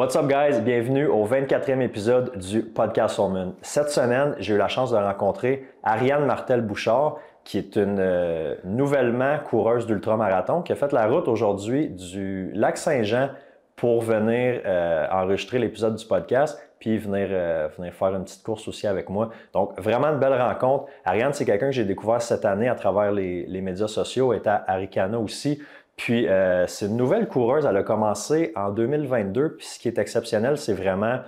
What's up, guys? Bienvenue au 24e épisode du podcast Moon. Cette semaine, j'ai eu la chance de rencontrer Ariane Martel-Bouchard, qui est une euh, nouvellement coureuse d'ultramarathon, qui a fait la route aujourd'hui du lac Saint-Jean pour venir euh, enregistrer l'épisode du podcast, puis venir, euh, venir faire une petite course aussi avec moi. Donc, vraiment une belle rencontre. Ariane, c'est quelqu'un que j'ai découvert cette année à travers les, les médias sociaux, est à Aricana aussi. Puis, euh, c'est une nouvelle coureuse. Elle a commencé en 2022. Puis, ce qui est exceptionnel, c'est vraiment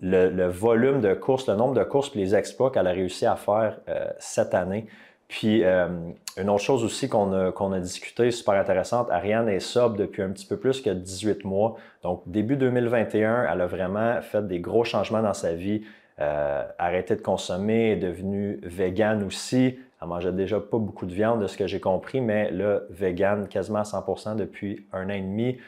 le, volume de courses, le nombre de courses puis les exploits qu'elle a réussi à faire euh, cette année. Puis, euh, une autre chose aussi qu'on a, discuté, super intéressante, Ariane est sobre depuis un petit peu plus que 18 mois. Donc, début 2021, elle a vraiment fait des gros changements dans sa vie. arrêté de consommer, est devenue végane aussi. Elle mangeait déjà pas beaucoup de viande de ce que j'ai compris, mais là, vegan quasiment à 100% depuis un an et demi.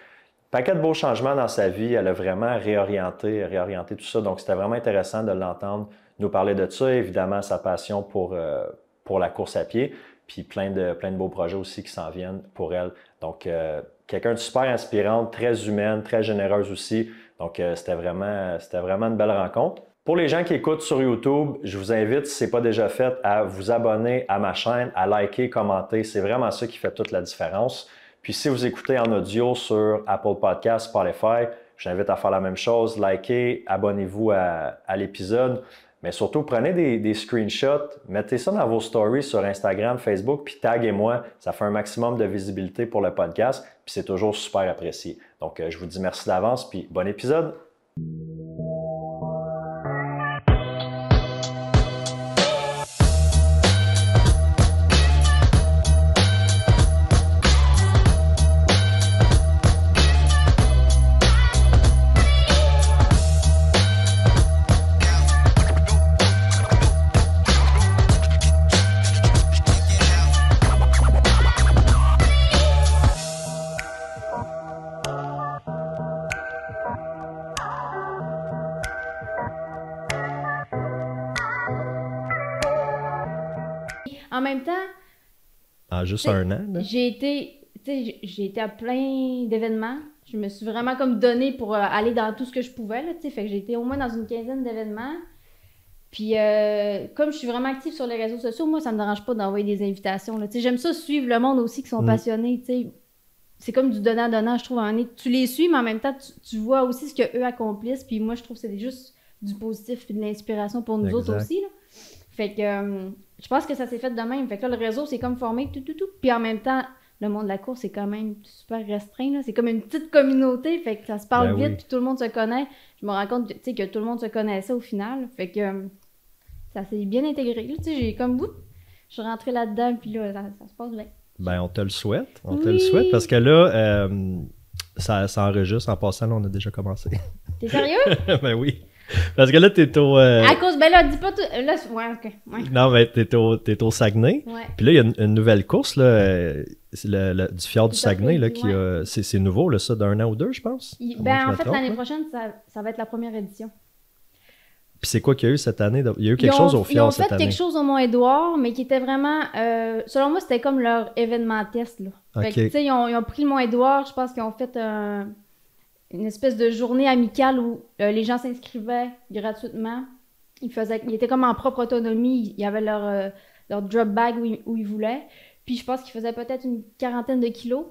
Paquet de beaux changements dans sa vie. Elle a vraiment réorienté, réorienté tout ça. Donc, c'était vraiment intéressant de l'entendre nous parler de ça. Évidemment, sa passion pour, euh, pour la course à pied, puis plein de, plein de beaux projets aussi qui s'en viennent pour elle. Donc, euh, quelqu'un de super inspirant, très humaine, très généreuse aussi. Donc, euh, c'était vraiment, c'était vraiment une belle rencontre. Pour les gens qui écoutent sur YouTube, je vous invite, si ce n'est pas déjà fait, à vous abonner à ma chaîne, à liker, commenter. C'est vraiment ça qui fait toute la différence. Puis si vous écoutez en audio sur Apple Podcasts, Spotify, j'invite à faire la même chose. Likez, abonnez-vous à, l'épisode. Mais surtout, prenez des, screenshots, mettez ça dans vos stories sur Instagram, Facebook, puis taguez-moi. Ça fait un maximum de visibilité pour le podcast, puis c'est toujours super apprécié. Donc, euh, je vous dis merci d'avance, puis bon épisode. En juste un an, J'ai été, j'ai été à plein d'événements. Je me suis vraiment comme donné pour euh, aller dans tout ce que je pouvais, là, fait que j'ai été au moins dans une quinzaine d'événements. Puis, euh, comme je suis vraiment active sur les réseaux sociaux, moi, ça me dérange pas d'envoyer des invitations. J'aime ça suivre le monde aussi qui sont mm. passionnés. C'est comme du donnant-donnant, je trouve. Tu les suis, mais en même temps, tu, vois aussi ce qu'eux accomplissent. Puis moi, je trouve que c'est juste du positif et de l'inspiration pour nous autres aussi. Fait que euh, je pense que ça s'est fait de même. Fait que là, le réseau s'est comme formé, tout, tout, tout. Puis en même temps, le monde de la course, c'est quand même super restreint. C'est comme une petite communauté. Fait que ça se parle ben vite, puis tout le monde se connaît. Je me rends compte que tout le monde se connaissait au final. Fait que euh, ça s'est bien intégré. J'ai comme bout. Je suis rentrée là-dedans, puis là, ça, se passe bien. Ben, on te le souhaite. On te le souhaite parce que là, euh, ça, ça enregistre. En passant, là, on a déjà commencé. T'es sérieux? ben oui. Parce que là, t'es au. Euh, à cause, ben là, dis pas tout. Là, ouais, ok. Ouais. Non, mais t'es au, es au Saguenay. Ouais. Puis là, il y a une, nouvelle course, là, euh, le, du fjord du Saguenay, là, qui c'est nouveau, là, ça, d'un an ou deux, je pense. ben, en fait, l'année prochaine, ça, ça, va être la première édition. Puis c'est quoi qu'il y a eu cette année? Il y a eu quelque chose au fjord cette année. Ils ont fait quelque chose au Mont-Édouard, mais qui était vraiment... Euh, selon moi, c'était comme leur événement test, là. Fait que, tu sais, ils, ils ont, pris le Mont-Édouard, je pense qu'ils ont fait un une espèce de journée amicale où euh, les gens s'inscrivaient gratuitement. Ils, faisaient, ils étaient comme en propre autonomie. Il y avait leur, euh, leur drop bag où ils, voulaient. Puis je pense qu'ils faisaient peut-être une quarantaine de kilos.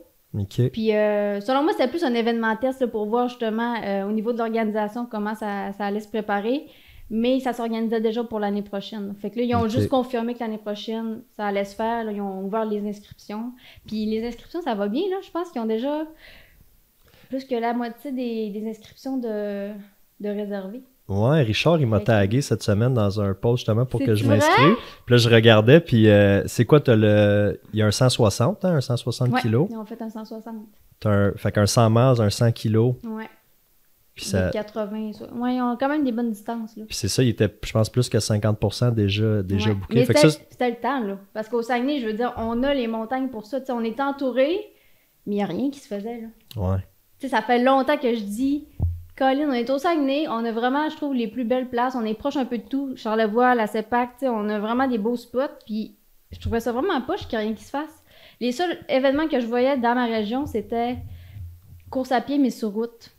Puis euh, selon moi, c'était plus un événement test pour voir justement au niveau de l'organisation comment ça, ça, allait se préparer. Mais ça s'organisait déjà pour l'année prochaine. Fait que là, ils ont juste confirmé que l'année prochaine, ça allait se faire. ils ont ouvert les inscriptions. Puis les inscriptions, ça va bien, là. Je pense qu'ils ont déjà plus que la moitié des, inscriptions de, de réservées. Ouais, Richard, il m'a tagué cette semaine dans un post justement pour que je m'inscrive. Puis là, je regardais, puis euh, c'est quoi, t'as le... Il y a un 160, hein, un 160 ouais, kilos? ils ont fait un 160. T'as un... Fait qu'un 100 miles, un 100 kilos. Ouais. Puis ça... 80, ouais, ils ont quand même des bonnes distances, là. Puis c'est ça, il était, je pense, plus que 50% déjà, déjà bouqué. Mais c'était le temps, là. Parce qu'au Saguenay, je veux dire, on a les montagnes pour ça. sais, on est entouré, mais il n'y a rien qui se faisait, là. Ouais sais, ça fait longtemps que je dis, Colin, on est au Saguenay, on a vraiment, je trouve, les plus belles places, on est proche un peu de tout, Charlevoix, la CEPAC, on a vraiment des beaux spots, puis je trouvais ça vraiment poche qu'il n'y ait rien qui se fasse. Les seuls événements que je voyais dans ma région, c'était course à pied, mais sur route.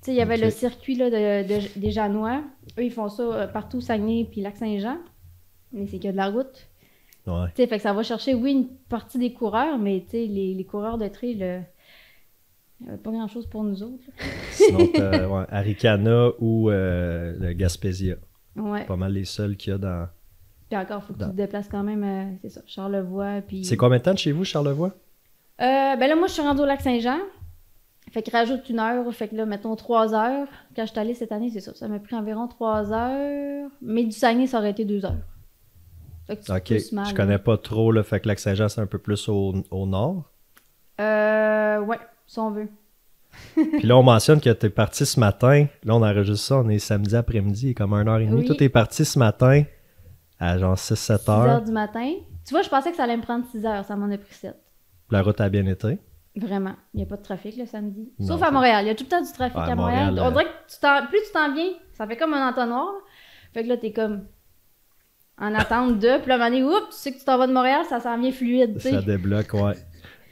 Tu sais, il y avait le circuit là, de, de- des Janois. Eux, ils font ça euh, partout, Saguenay puis Lac-Saint-Jean. Mais c'est qu'il y a de la route. Ouais. Tu sais, fait que ça va chercher, oui, une partie des coureurs, mais tu sais, les, les coureurs de trail, euh, il y avait pas grand-chose pour nous autres. Sinon, ouais, Aricana ou euh, le Gaspésia. Ouais. Pas mal les seuls qu'il y a dans. Puis encore, faut que Dans- tu te déplaces quand même, euh, c'est ça, Charlevoix. Puis... C'est combien de temps de chez vous, Charlevoix? Euh, ben là, moi, je suis rendue au Lac-Saint-Jean. Fait qu'il rajoute une heure. Fait que là, mettons trois heures. Quand je suis allée cette année, c'est ça. Ça m'a pris environ trois heures. Mais du Saguenay, ça aurait été deux heures. Fait que tu Ok, mal, je connais pas trop, là, fait que Lac-Saint-Jean, c'est un peu plus au, au nord. Euh, ouais, si on veut. Puis là, on mentionne que tu es parti ce matin. Là, on enregistre ça, on est samedi après-midi, il est comme 1h30. Oui. Toi, t'es parti ce matin à genre 6-7 6 heures. heures du matin. Tu vois, je pensais que ça allait me prendre 6 heures. Ça m'en a pris 7. La route a bien été. Vraiment. Il n'y a pas de trafic le samedi. Non, Sauf à Montréal. Il y a tout le temps du trafic à Montréal. Montréal, On euh, dirait que tu plus tu t'en viens, ça fait comme un entonnoir. là. Fait que là, t'es comme en attente de. Puis là, à un moment donné, oups, tu sais que tu t'en vas de Montréal, ça s'en vient fluide. Ça débloque, ouais.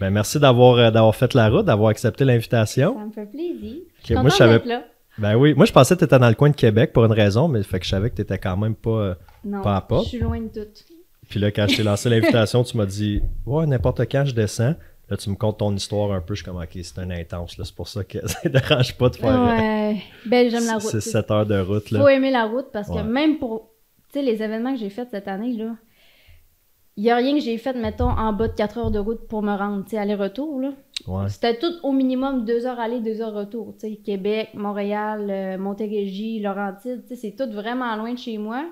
Ben, merci d'avoir euh, d'avoir fait la route, d'avoir accepté l'invitation. Ça me fait plaisir. Moi, je savais- là. Ben oui, moi, je pensais que tu étais dans le coin de Québec pour une raison, mais fait que je savais que tu étais quand même pas. euh, Non, Pas à pas. je suis loin de tout. Puis là, quand je t'ai lancé l'invitation, tu m'as dit Ouais, n'importe quand je descends. Là, tu me contes ton histoire un peu. Je suis comme Ok, c'est un intense. C'est pour ça que ça ne dérange pas de faire euh, Ouais. Ben, j'aime la route. 6-7 heures de route. Il faut aimer la route parce que Ouais. même pour les événements que j'ai faits cette année, là, il n'y a rien que j'ai fait, mettons, en bas de 4 heures de route pour me rendre, tu sais, aller-retour, là. Ouais. C'était tout au minimum 2 heures aller, 2 heures retour, tu sais, Québec, Montréal, euh, Montérégie, Laurentides, tu sais, c'est tout vraiment loin de chez moi.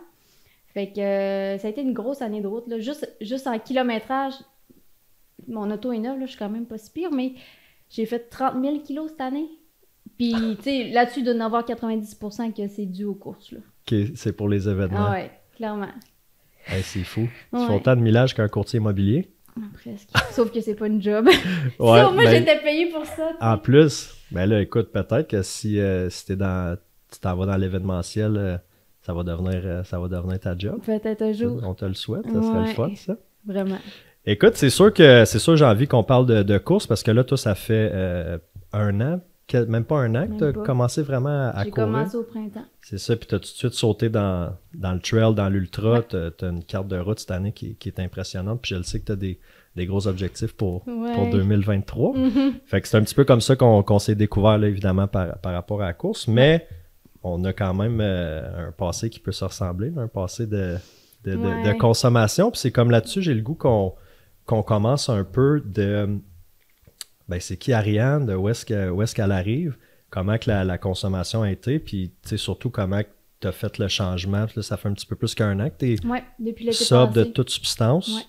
Fait que euh, ça a été une grosse année de route, là. Juste, juste en kilométrage, mon auto est neuve, là, je suis quand même pas si pire, mais j'ai fait 30 000 kilos cette année. Puis, tu sais, là-dessus, il doit y en avoir 90% que c'est dû aux courses, là. Ok, c'est pour les événements. Ah ouais, clairement. Hey, c'est fou. Tu Ouais. fais autant de millage qu'un courtier immobilier. Ah, Presque. Sauf que c'est pas une job. Ouais, Sauf moi, ben, j'étais payée pour ça. En plus, ben là, écoute, peut-être que si, euh, si t'es dans, tu t'en vas dans l'événementiel, euh, ça va devenir, euh, ça va devenir ta job. Peut-être un jour. On te le souhaite, ça serait le fun, ça. Vraiment. Écoute, c'est sûr que c'est sûr j'ai envie qu'on parle de, de course parce que là, toi, ça fait un an, même pas un an que tu as commencé vraiment à, à J'ai courir? commencé au printemps. C'est ça, puis tu as tout de suite sauté dans, dans le trail, dans l'ultra. Tu as, une carte de route cette année qui, qui est impressionnante, puis je le sais que tu as des, des gros objectifs pour, Ouais. pour 2023. Mhm. Fait que c'est un petit peu comme ça qu'on qu'on s'est découvert, là, évidemment, par, par rapport à la course, mais on a quand même euh, un passé qui peut se ressembler, là, un passé de, de, de- Ouais. de consommation. Puis c'est comme là-dessus, j'ai le goût qu'on qu'on commence un peu de. Ben, c'est qui Ariane, de où est-ce que- où est-ce qu'elle arrive, comment que la, la consommation a été, puis tu sais, surtout comment tu as fait le changement. Puis là, ça fait un petit peu plus qu'un an que tu es Ouais, depuis l'été sobre de toute substance. Ouais.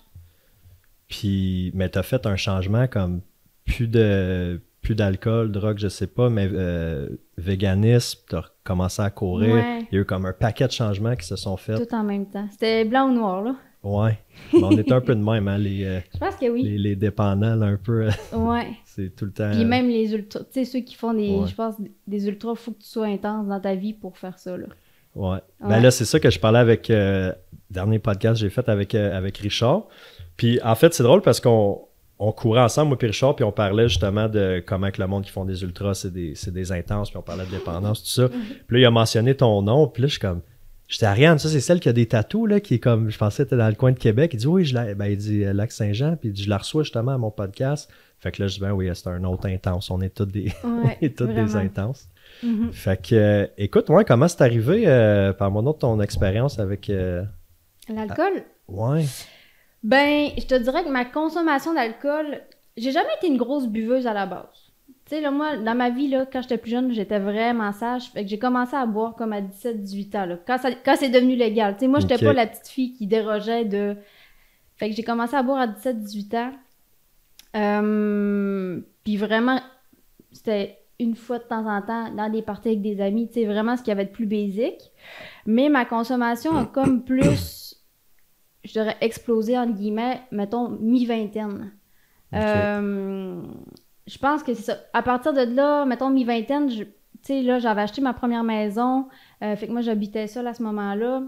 Puis, mais t'as fait un changement comme plus de plus d'alcool, drogue, je sais pas, mais euh, véganisme, t'as commencé à courir. Ouais. Il y a eu comme un paquet de changements qui se sont faits. Tout en même temps. C'était blanc ou noir, là. Ouais. Mais on est un peu de même, hein, les, euh, Je pense que oui. les, les dépendants, là, un peu. euh, Ouais. c'est tout le temps. Puis même les ultras, tu sais, ceux qui font des, Ouais. je pense, des ultras, faut que tu sois intense dans ta vie pour faire ça, là. Ouais. Ben Ouais. là, c'est ça que je parlais avec. euh, dernier podcast que j'ai fait avec, euh, avec Richard. Puis en fait, c'est drôle parce qu'on on courait ensemble, moi et Richard, puis on parlait justement de comment que le monde qui font des ultras, c'est des, c'est des intenses, puis on parlait de dépendance, tout ça. Puis là, il a mentionné ton nom, puis là, je suis comme. J'étais Ariane, ça, c'est celle qui a des tatous, là, qui est comme. Je pensais que t'étais dans le coin de Québec. Il dit oui, je la, ben, il dit euh, Lac-Saint-Jean, puis il dit je la reçois justement à mon podcast. Fait que là, je dis ben oui, c'est un autre intense. On est tous des, Ouais, est tous des intenses. Mhm. Fait que, euh, écoute, ouais, comment c'est arrivé? Euh, Parle-moi donc de ton expérience avec. euh, L'alcool? Ouais. Ben, je te dirais que ma consommation d'alcool, j'ai jamais été une grosse buveuse à la base. Tu sais, là, moi, dans ma vie, là, quand j'étais plus jeune, j'étais vraiment sage. Fait que j'ai commencé à boire comme à 17-18 ans, là, quand, ça- quand c'est devenu légal. Tu sais, moi, j'étais pas la petite fille qui dérogeait de... Fait que j'ai commencé à boire à 17-18 ans. Euh, Puis vraiment, c'était une fois de temps en temps dans des parties avec des amis, tu sais, vraiment ce qui avait de plus basique. Mais ma consommation a comme plus, je dirais, explosé, entre guillemets, mettons, mi-vingtaine. Euh, je pense que c'est ça. À partir de là, mettons, mi-vingtaine, tu sais, là, j'avais acheté ma première maison. euh, fait que moi, j'habitais seule à ce moment-là.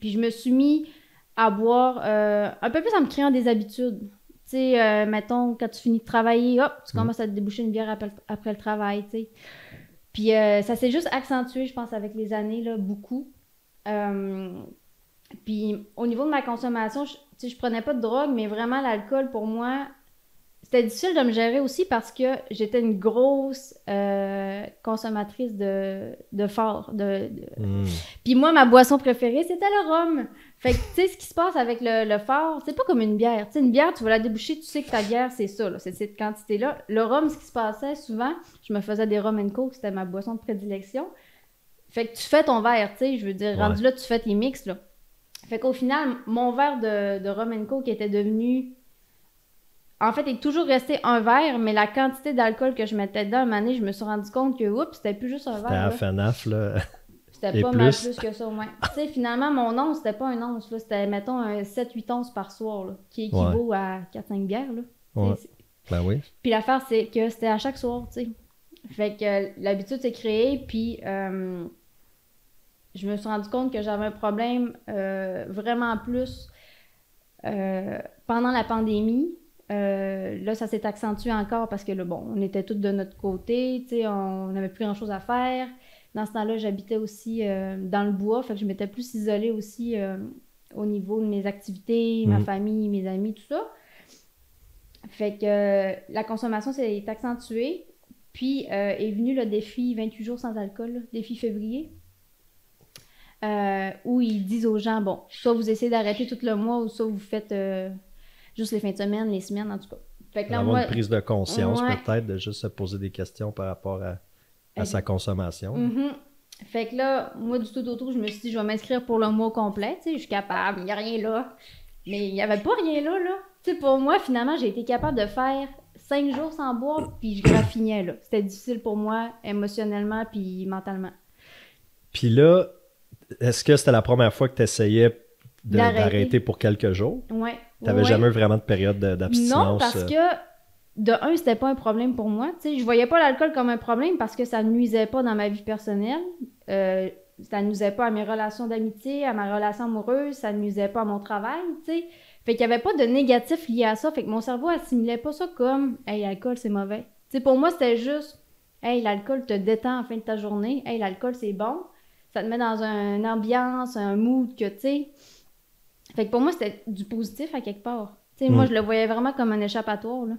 Puis je me suis mis à boire euh, un peu plus en me créant des habitudes. Tu sais, euh, mettons, quand tu finis de travailler, hop, tu Mm. commences à te déboucher une bière après, après le travail, tu sais. Puis euh, ça s'est juste accentué, je pense, avec les années, là, beaucoup. Puis au niveau de ma consommation, je, tu sais, je prenais pas de drogue, mais vraiment l'alcool pour moi, c'était difficile de me gérer aussi parce que j'étais une grosse euh, consommatrice de, de fort. De, de- Hmm. Puis moi, ma boisson préférée, c'était le rhum. Fait que, tu sais, ce qui se passe avec le, le fort, c'est pas comme une bière. Tu sais, une bière, tu vas la déboucher, tu sais que ta bière, c'est ça, là, c'est cette quantité-là. Le rhum, ce qui se passait souvent, je me faisais des rhum and coke, c'était ma boisson de prédilection. Fait que tu fais ton verre, tu sais, je veux dire, Ouais. rendu là, tu fais tes mix, là. Fait qu'au final, mon verre de, de rhum and coke était devenu... En fait, il est toujours resté un verre, mais la quantité d'alcool que je mettais dedans, un moment donné, je me suis rendu compte que, oups, c'était plus juste un C'était verre. à là. FNAF, là. C'était pas mal plus. que ça, ouais. tu sais, finalement, mon once, c'était pas un once, là. C'était, mettons, un 7-8 onces par soir, là, qui équivaut à 4-5 bières, là. Ouais. Ben oui. Puis l'affaire, c'est que c'était à chaque soir, tu sais. Fait que l'habitude s'est créée, puis euh, je me suis rendu compte que j'avais un problème euh, vraiment plus euh, pendant la pandémie. Euh, là, ça s'est accentué encore parce que, là, bon, on était tous de notre côté, tu sais, on n'avait plus grand-chose à faire. Dans ce temps-là, j'habitais aussi euh, dans le bois, fait que je m'étais plus isolée aussi euh, au niveau de mes activités, ma Mhm. famille, mes amis, tout ça. Fait que la consommation s'est accentuée. Puis est venu le défi 28 jours sans alcool, là, défi février, euh, où ils disent aux gens, bon, soit vous essayez d'arrêter tout le mois, ou soit vous faites euh, juste les fins de semaine, les semaines, en tout cas. Fait que là, Avoir moi, une prise de conscience, Ouais. peut-être, de juste se poser des questions par rapport à, sa consommation. Mhm. Fait que là, moi, du tout au tout, je me suis dit, je vais m'inscrire pour le mois complet, tu sais, je suis capable, il n'y a rien là. Mais il n'y avait pas rien là, là. Tu sais, pour moi, finalement, j'ai été capable de faire cinq jours sans boire, puis je graffinais, là. C'était difficile pour moi, émotionnellement, puis mentalement. Puis là, est-ce que c'était la première fois que tu essayais D'arrêter. pour quelques jours? Ouais. T'avais ouais. jamais eu vraiment de période de- d'abstinence? Non, parce euh, que de un, c'était pas un problème pour moi. Tu sais, je voyais pas l'alcool comme un problème parce que ça ne nuisait pas dans ma vie personnelle. Euh, ça ne nuisait pas à mes relations d'amitié, à ma relation amoureuse, ça ne nuisait pas à mon travail, tu sais. Fait qu'il y avait pas de négatif lié à ça. Fait que mon cerveau assimilait pas ça comme Hey, l'alcool, c'est mauvais. Tu sais, pour moi, c'était juste Hey, l'alcool te détend en fin de ta journée. Hey, l'alcool, c'est bon. Ça te met dans un- une ambiance, un mood que, tu sais. Fait que pour moi, c'était du positif à quelque part. Tu sais, moi, Mm. je le voyais vraiment comme un échappatoire, là.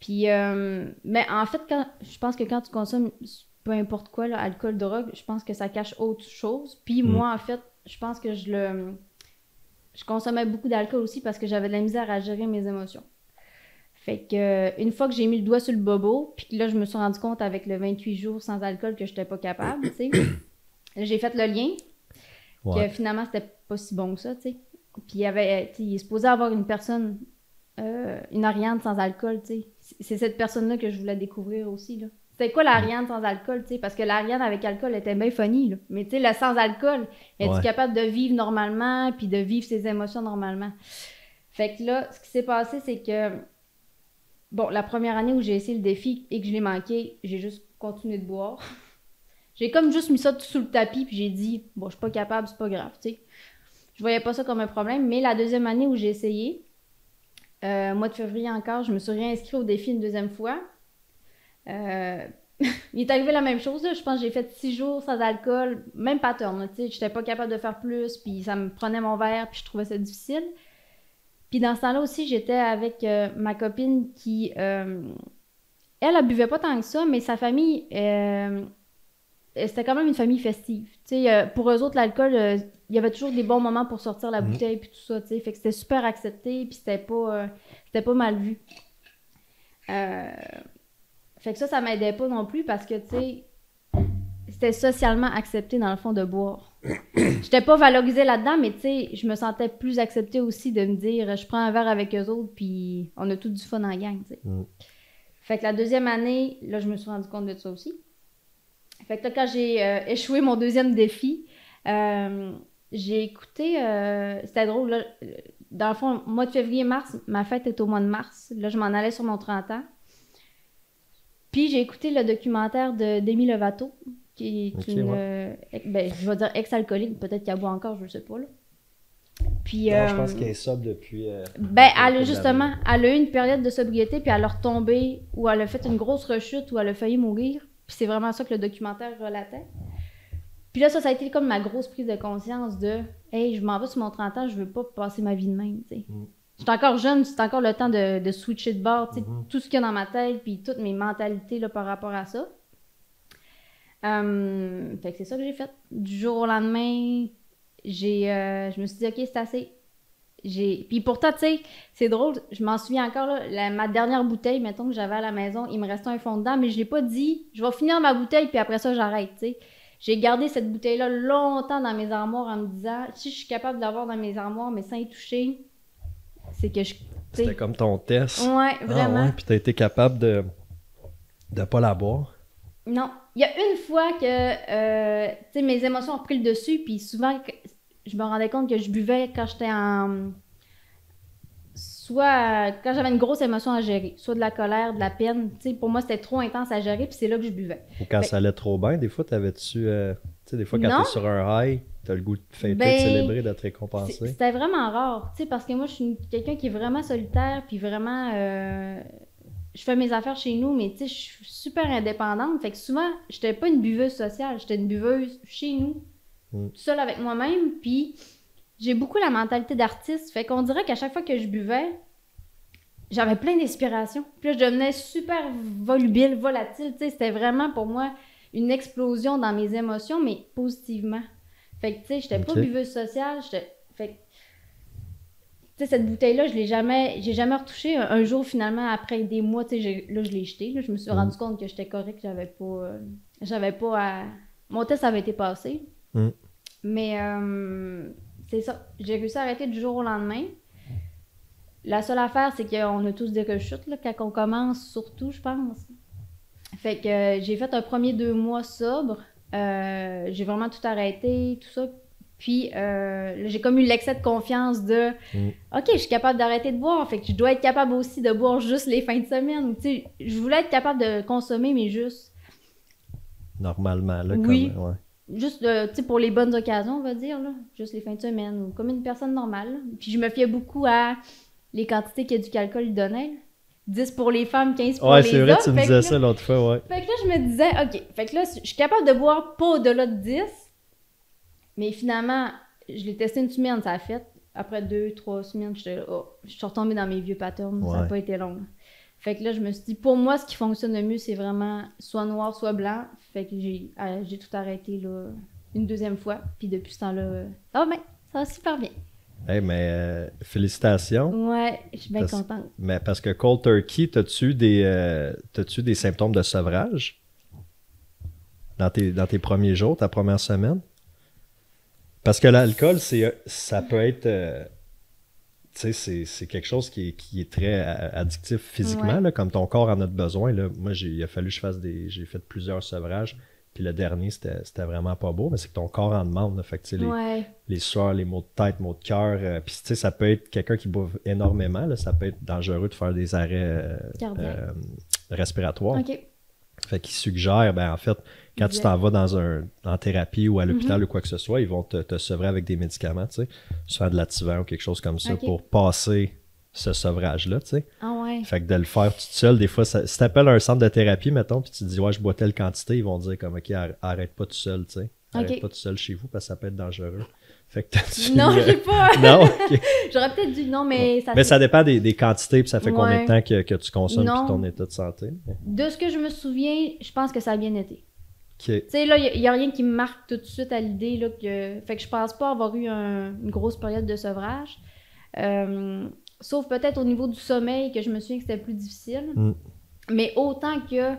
Puis, euh, mais en fait, quand, je pense que quand tu consommes peu importe quoi, là, alcool, drogue, je pense que ça cache autre chose. Puis Mm. moi, en fait, je pense que je le... Je consommais beaucoup d'alcool aussi parce que j'avais de la misère à gérer mes émotions. Fait que euh, une fois que j'ai mis le doigt sur le bobo, puis que là, je me suis rendu compte avec le 28 jours sans alcool que j'étais pas capable, tu sais. J'ai fait le lien, ouais. que finalement, c'était pas si bon que ça, tu sais. Puis il y avait, tu sais, il est supposé avoir une personne, euh, une Ariane sans alcool, tu sais. C'est- cette personne-là que je voulais découvrir aussi, là. C'était quoi l'Ariane sans alcool, tu sais? Parce que l'Ariane avec alcool était bien funny, là. Mais tu sais, le sans alcool, est Ouais. capable de vivre normalement, puis de vivre ses émotions normalement? Fait que là, ce qui s'est passé, c'est que, bon, la première année où j'ai essayé le défi et que je l'ai manqué, j'ai juste continué de boire. J'ai comme juste mis ça tout sous le tapis, puis j'ai dit, bon, je suis pas capable, c'est pas grave, tu sais. Je voyais pas ça comme un problème, mais la deuxième année où j'ai essayé, euh, mois de février encore, je me suis réinscrit au défi une deuxième fois. Euh, il est arrivé la même chose, je pense que j'ai fait six jours sans alcool, même là, tu sais, j'étais pas capable de faire plus, puis ça me prenait mon verre, puis je trouvais ça difficile. Puis dans ce temps-là aussi, j'étais avec euh, ma copine qui, elle, elle buvait pas tant que ça, mais sa famille, c'était quand même une famille festive. Euh, pour eux autres, l'alcool, euh, il y avait toujours des bons moments pour sortir la Mhm. bouteille puis tout ça. Fait que c'était super accepté, puis c'était pas, euh, c'était pas mal vu. Euh, Fait que ça, ça m'aidait pas non plus parce que, tu sais, c'était socialement accepté dans le fond de boire. J'étais pas valorisée là-dedans, mais tu sais, je me sentais plus acceptée aussi de me dire, je prends un verre avec eux autres, puis on a tout du fun en gang, tu sais. Mm. Fait que la deuxième année, là, je me suis rendu compte de ça aussi. Fait que là, quand j'ai euh, échoué mon deuxième défi, euh, j'ai écouté, euh, c'était drôle, là, dans le fond, mois de février-mars, ma fête est au mois de mars. Là, je m'en allais sur mon 30 ans. Puis j'ai écouté le documentaire de Demi Lovato, qui est Ok, une, ouais. ben, je vais dire ex-alcoolique, peut-être qu'elle boit encore, je ne sais pas, là. Puis, Non, je pense qu'elle est sobre depuis. euh, ben, depuis elle a justement, elle a eu une période de sobriété, puis elle a retombé, ou elle a fait une grosse rechute, ou elle a failli mourir. Puis c'est vraiment ça que le documentaire relatait. Puis là, ça, ça a été comme ma grosse prise de conscience de Hey, je m'en vais sur mon 30 ans, je veux pas passer ma vie de même, tu sais. Mm. Je suis encore jeune, c'est encore le temps de, de switcher de bord, tu sais, Mhm. tout ce qu'il y a dans ma tête, puis toutes mes mentalités là, par rapport à ça. Euh, fait que c'est ça que j'ai fait. Du jour au lendemain, j'ai, euh, je me suis dit, OK, c'est assez. J'ai... Puis pourtant, tu sais, c'est drôle, je m'en souviens encore, là, la- ma dernière bouteille, mettons, que j'avais à la maison, il me restait un fond dedans, mais je l'ai pas dit, je vais finir ma bouteille, puis après ça, j'arrête, tu sais. J'ai gardé cette bouteille-là longtemps dans mes armoires en me disant, si je suis capable d'avoir dans mes armoires, mais sans y toucher, c'est que je... C'était comme ton test. Ouais, vraiment. Ah ouais, puis t'as été capable de de pas la boire? Non. Il y a une fois que euh, tu sais, mes émotions ont pris le dessus, puis souvent, je me rendais compte que je buvais quand j'étais en. Soit quand j'avais une grosse émotion à gérer, soit de la colère, de la peine. Tu sais, pour moi, c'était trop intense à gérer, puis c'est là que je buvais. Ou quand Ben- ça allait trop bien, des fois, t'avais-tu. euh, tu sais, des fois, quand t'es sur un high, t'as le goût de fêter, Ben, de célébrer, de te C'est- récompenser. C'était vraiment rare, tu sais, parce que moi, je suis quelqu'un qui est vraiment solitaire, puis vraiment, euh, je fais mes affaires chez nous, mais tu sais, je suis super indépendante, fait que souvent, j'étais pas une buveuse sociale, j'étais une buveuse chez nous, Mm. seule avec moi-même, puis j'ai beaucoup la mentalité d'artiste, fait qu'on dirait qu'à chaque fois que je buvais, j'avais plein d'inspiration, puis là, je devenais super volubile, volatile, tu sais, c'était vraiment pour moi une explosion dans mes émotions, mais positivement. Fait que, tu sais, j'étais pas buveuse sociale. Fait que, tu sais, cette bouteille-là, je l'ai jamais... J'ai jamais retouché. Un, un jour, finalement, après des mois, tu sais, là, je l'ai jetée. Là, je me suis Mm. rendu compte que j'étais correcte, j'avais pas... euh, J'avais pas à... Mon test avait été passé. Mm. Mais, euh, c'est ça. J'ai réussi à arrêter du jour au lendemain. La seule affaire, c'est qu'on a tous des rechutes, là, quand on commence, surtout, je pense. Fait que euh, j'ai fait un premier deux mois sobre. Euh, j'ai vraiment tout arrêté, tout ça. Puis euh, j'ai comme eu l'excès de confiance de Mm. OK, je suis capable d'arrêter de boire. Fait que je dois être capable aussi de boire juste les fins de semaine. Tu sais, je voulais être capable de consommer, mais juste. Normalement, là, Oui. comme. Ouais. Juste, euh, tu sais, pour les bonnes occasions, on va dire, là. Juste les fins de semaine, ou comme une personne normale. là. Puis je me fiais beaucoup à les quantités que du alcool donnait. 10 pour les femmes, 15 pour Ouais, les c'est vrai, hommes. tu me disais là- ça l'autre fois, ouais. Fait que là, je me disais, OK, fait que là, je suis capable de boire pas au-delà de 10, mais finalement, je l'ai testé une semaine, ça a fait. Après deux, trois semaines, j'étais là, oh, je suis retombée dans mes vieux patterns, ça n'a Ouais. pas été long. Fait que là, je me suis dit, pour moi, ce qui fonctionne le mieux, c'est vraiment soit noir, soit blanc. Fait que j'ai euh, j'ai tout arrêté, là, une deuxième fois. Puis depuis ce temps-là, euh, ça va bien, ça va super bien. Hey, mais euh, félicitations. Ouais, je suis bien Parce- contente. Mais parce que cold turkey, t'as-tu des, euh, t'as-tu des symptômes de sevrage? Dans tes, dans tes premiers jours, ta première semaine? Parce que l'alcool, c'est, ça peut être. Tu sais, c'est, quelque chose qui est, qui est très addictif physiquement, Ouais. là, comme ton corps en a besoin. Là. Moi, il a fallu que je fasse des. J'ai fait plusieurs sevrages. Puis le dernier, c'était, vraiment pas beau, mais c'est que ton corps en demande. là. Fait que, les, Ouais, les sueurs, les maux de tête, maux de cœur. euh, Puis, tu sais, ça peut être quelqu'un qui boit énormément. Là, ça peut être dangereux de faire des arrêts euh, euh, respiratoires. Fait qu'ils suggèrent, ben, en fait, quand tu t'en vas dans un, en thérapie ou à l'hôpital Mhm. ou quoi que ce soit, ils vont te, te sevrer avec des médicaments, tu sais, soit de l'attivant ou quelque chose comme ça pour passer ce sevrage-là, tu sais. Ah ouais. Fait que de le faire toute seule, des fois, ça, si t'appelles un centre de thérapie, mettons, puis tu te dis, ouais, je bois telle quantité, ils vont dire comme, ok, arr- arrête pas tout seul, tu sais. Arrête pas tout seul chez vous parce que ça peut être dangereux. Fait que Non, euh, j'ai pas. non. J'aurais peut-être dû. Non, mais ça Mais ça dépend des, des quantités, puis ça fait combien de temps que, que tu consommes, puis ton état de santé. De ce que je me souviens, je pense que ça a bien été. Tu sais, là, il n'y a, rien qui me marque tout de suite à l'idée, là, que... Fait que je pense pas avoir eu un- une grosse période de sevrage. Euh, sauf peut-être au niveau du sommeil, que je me souviens que c'était plus difficile. Mm. Mais autant que,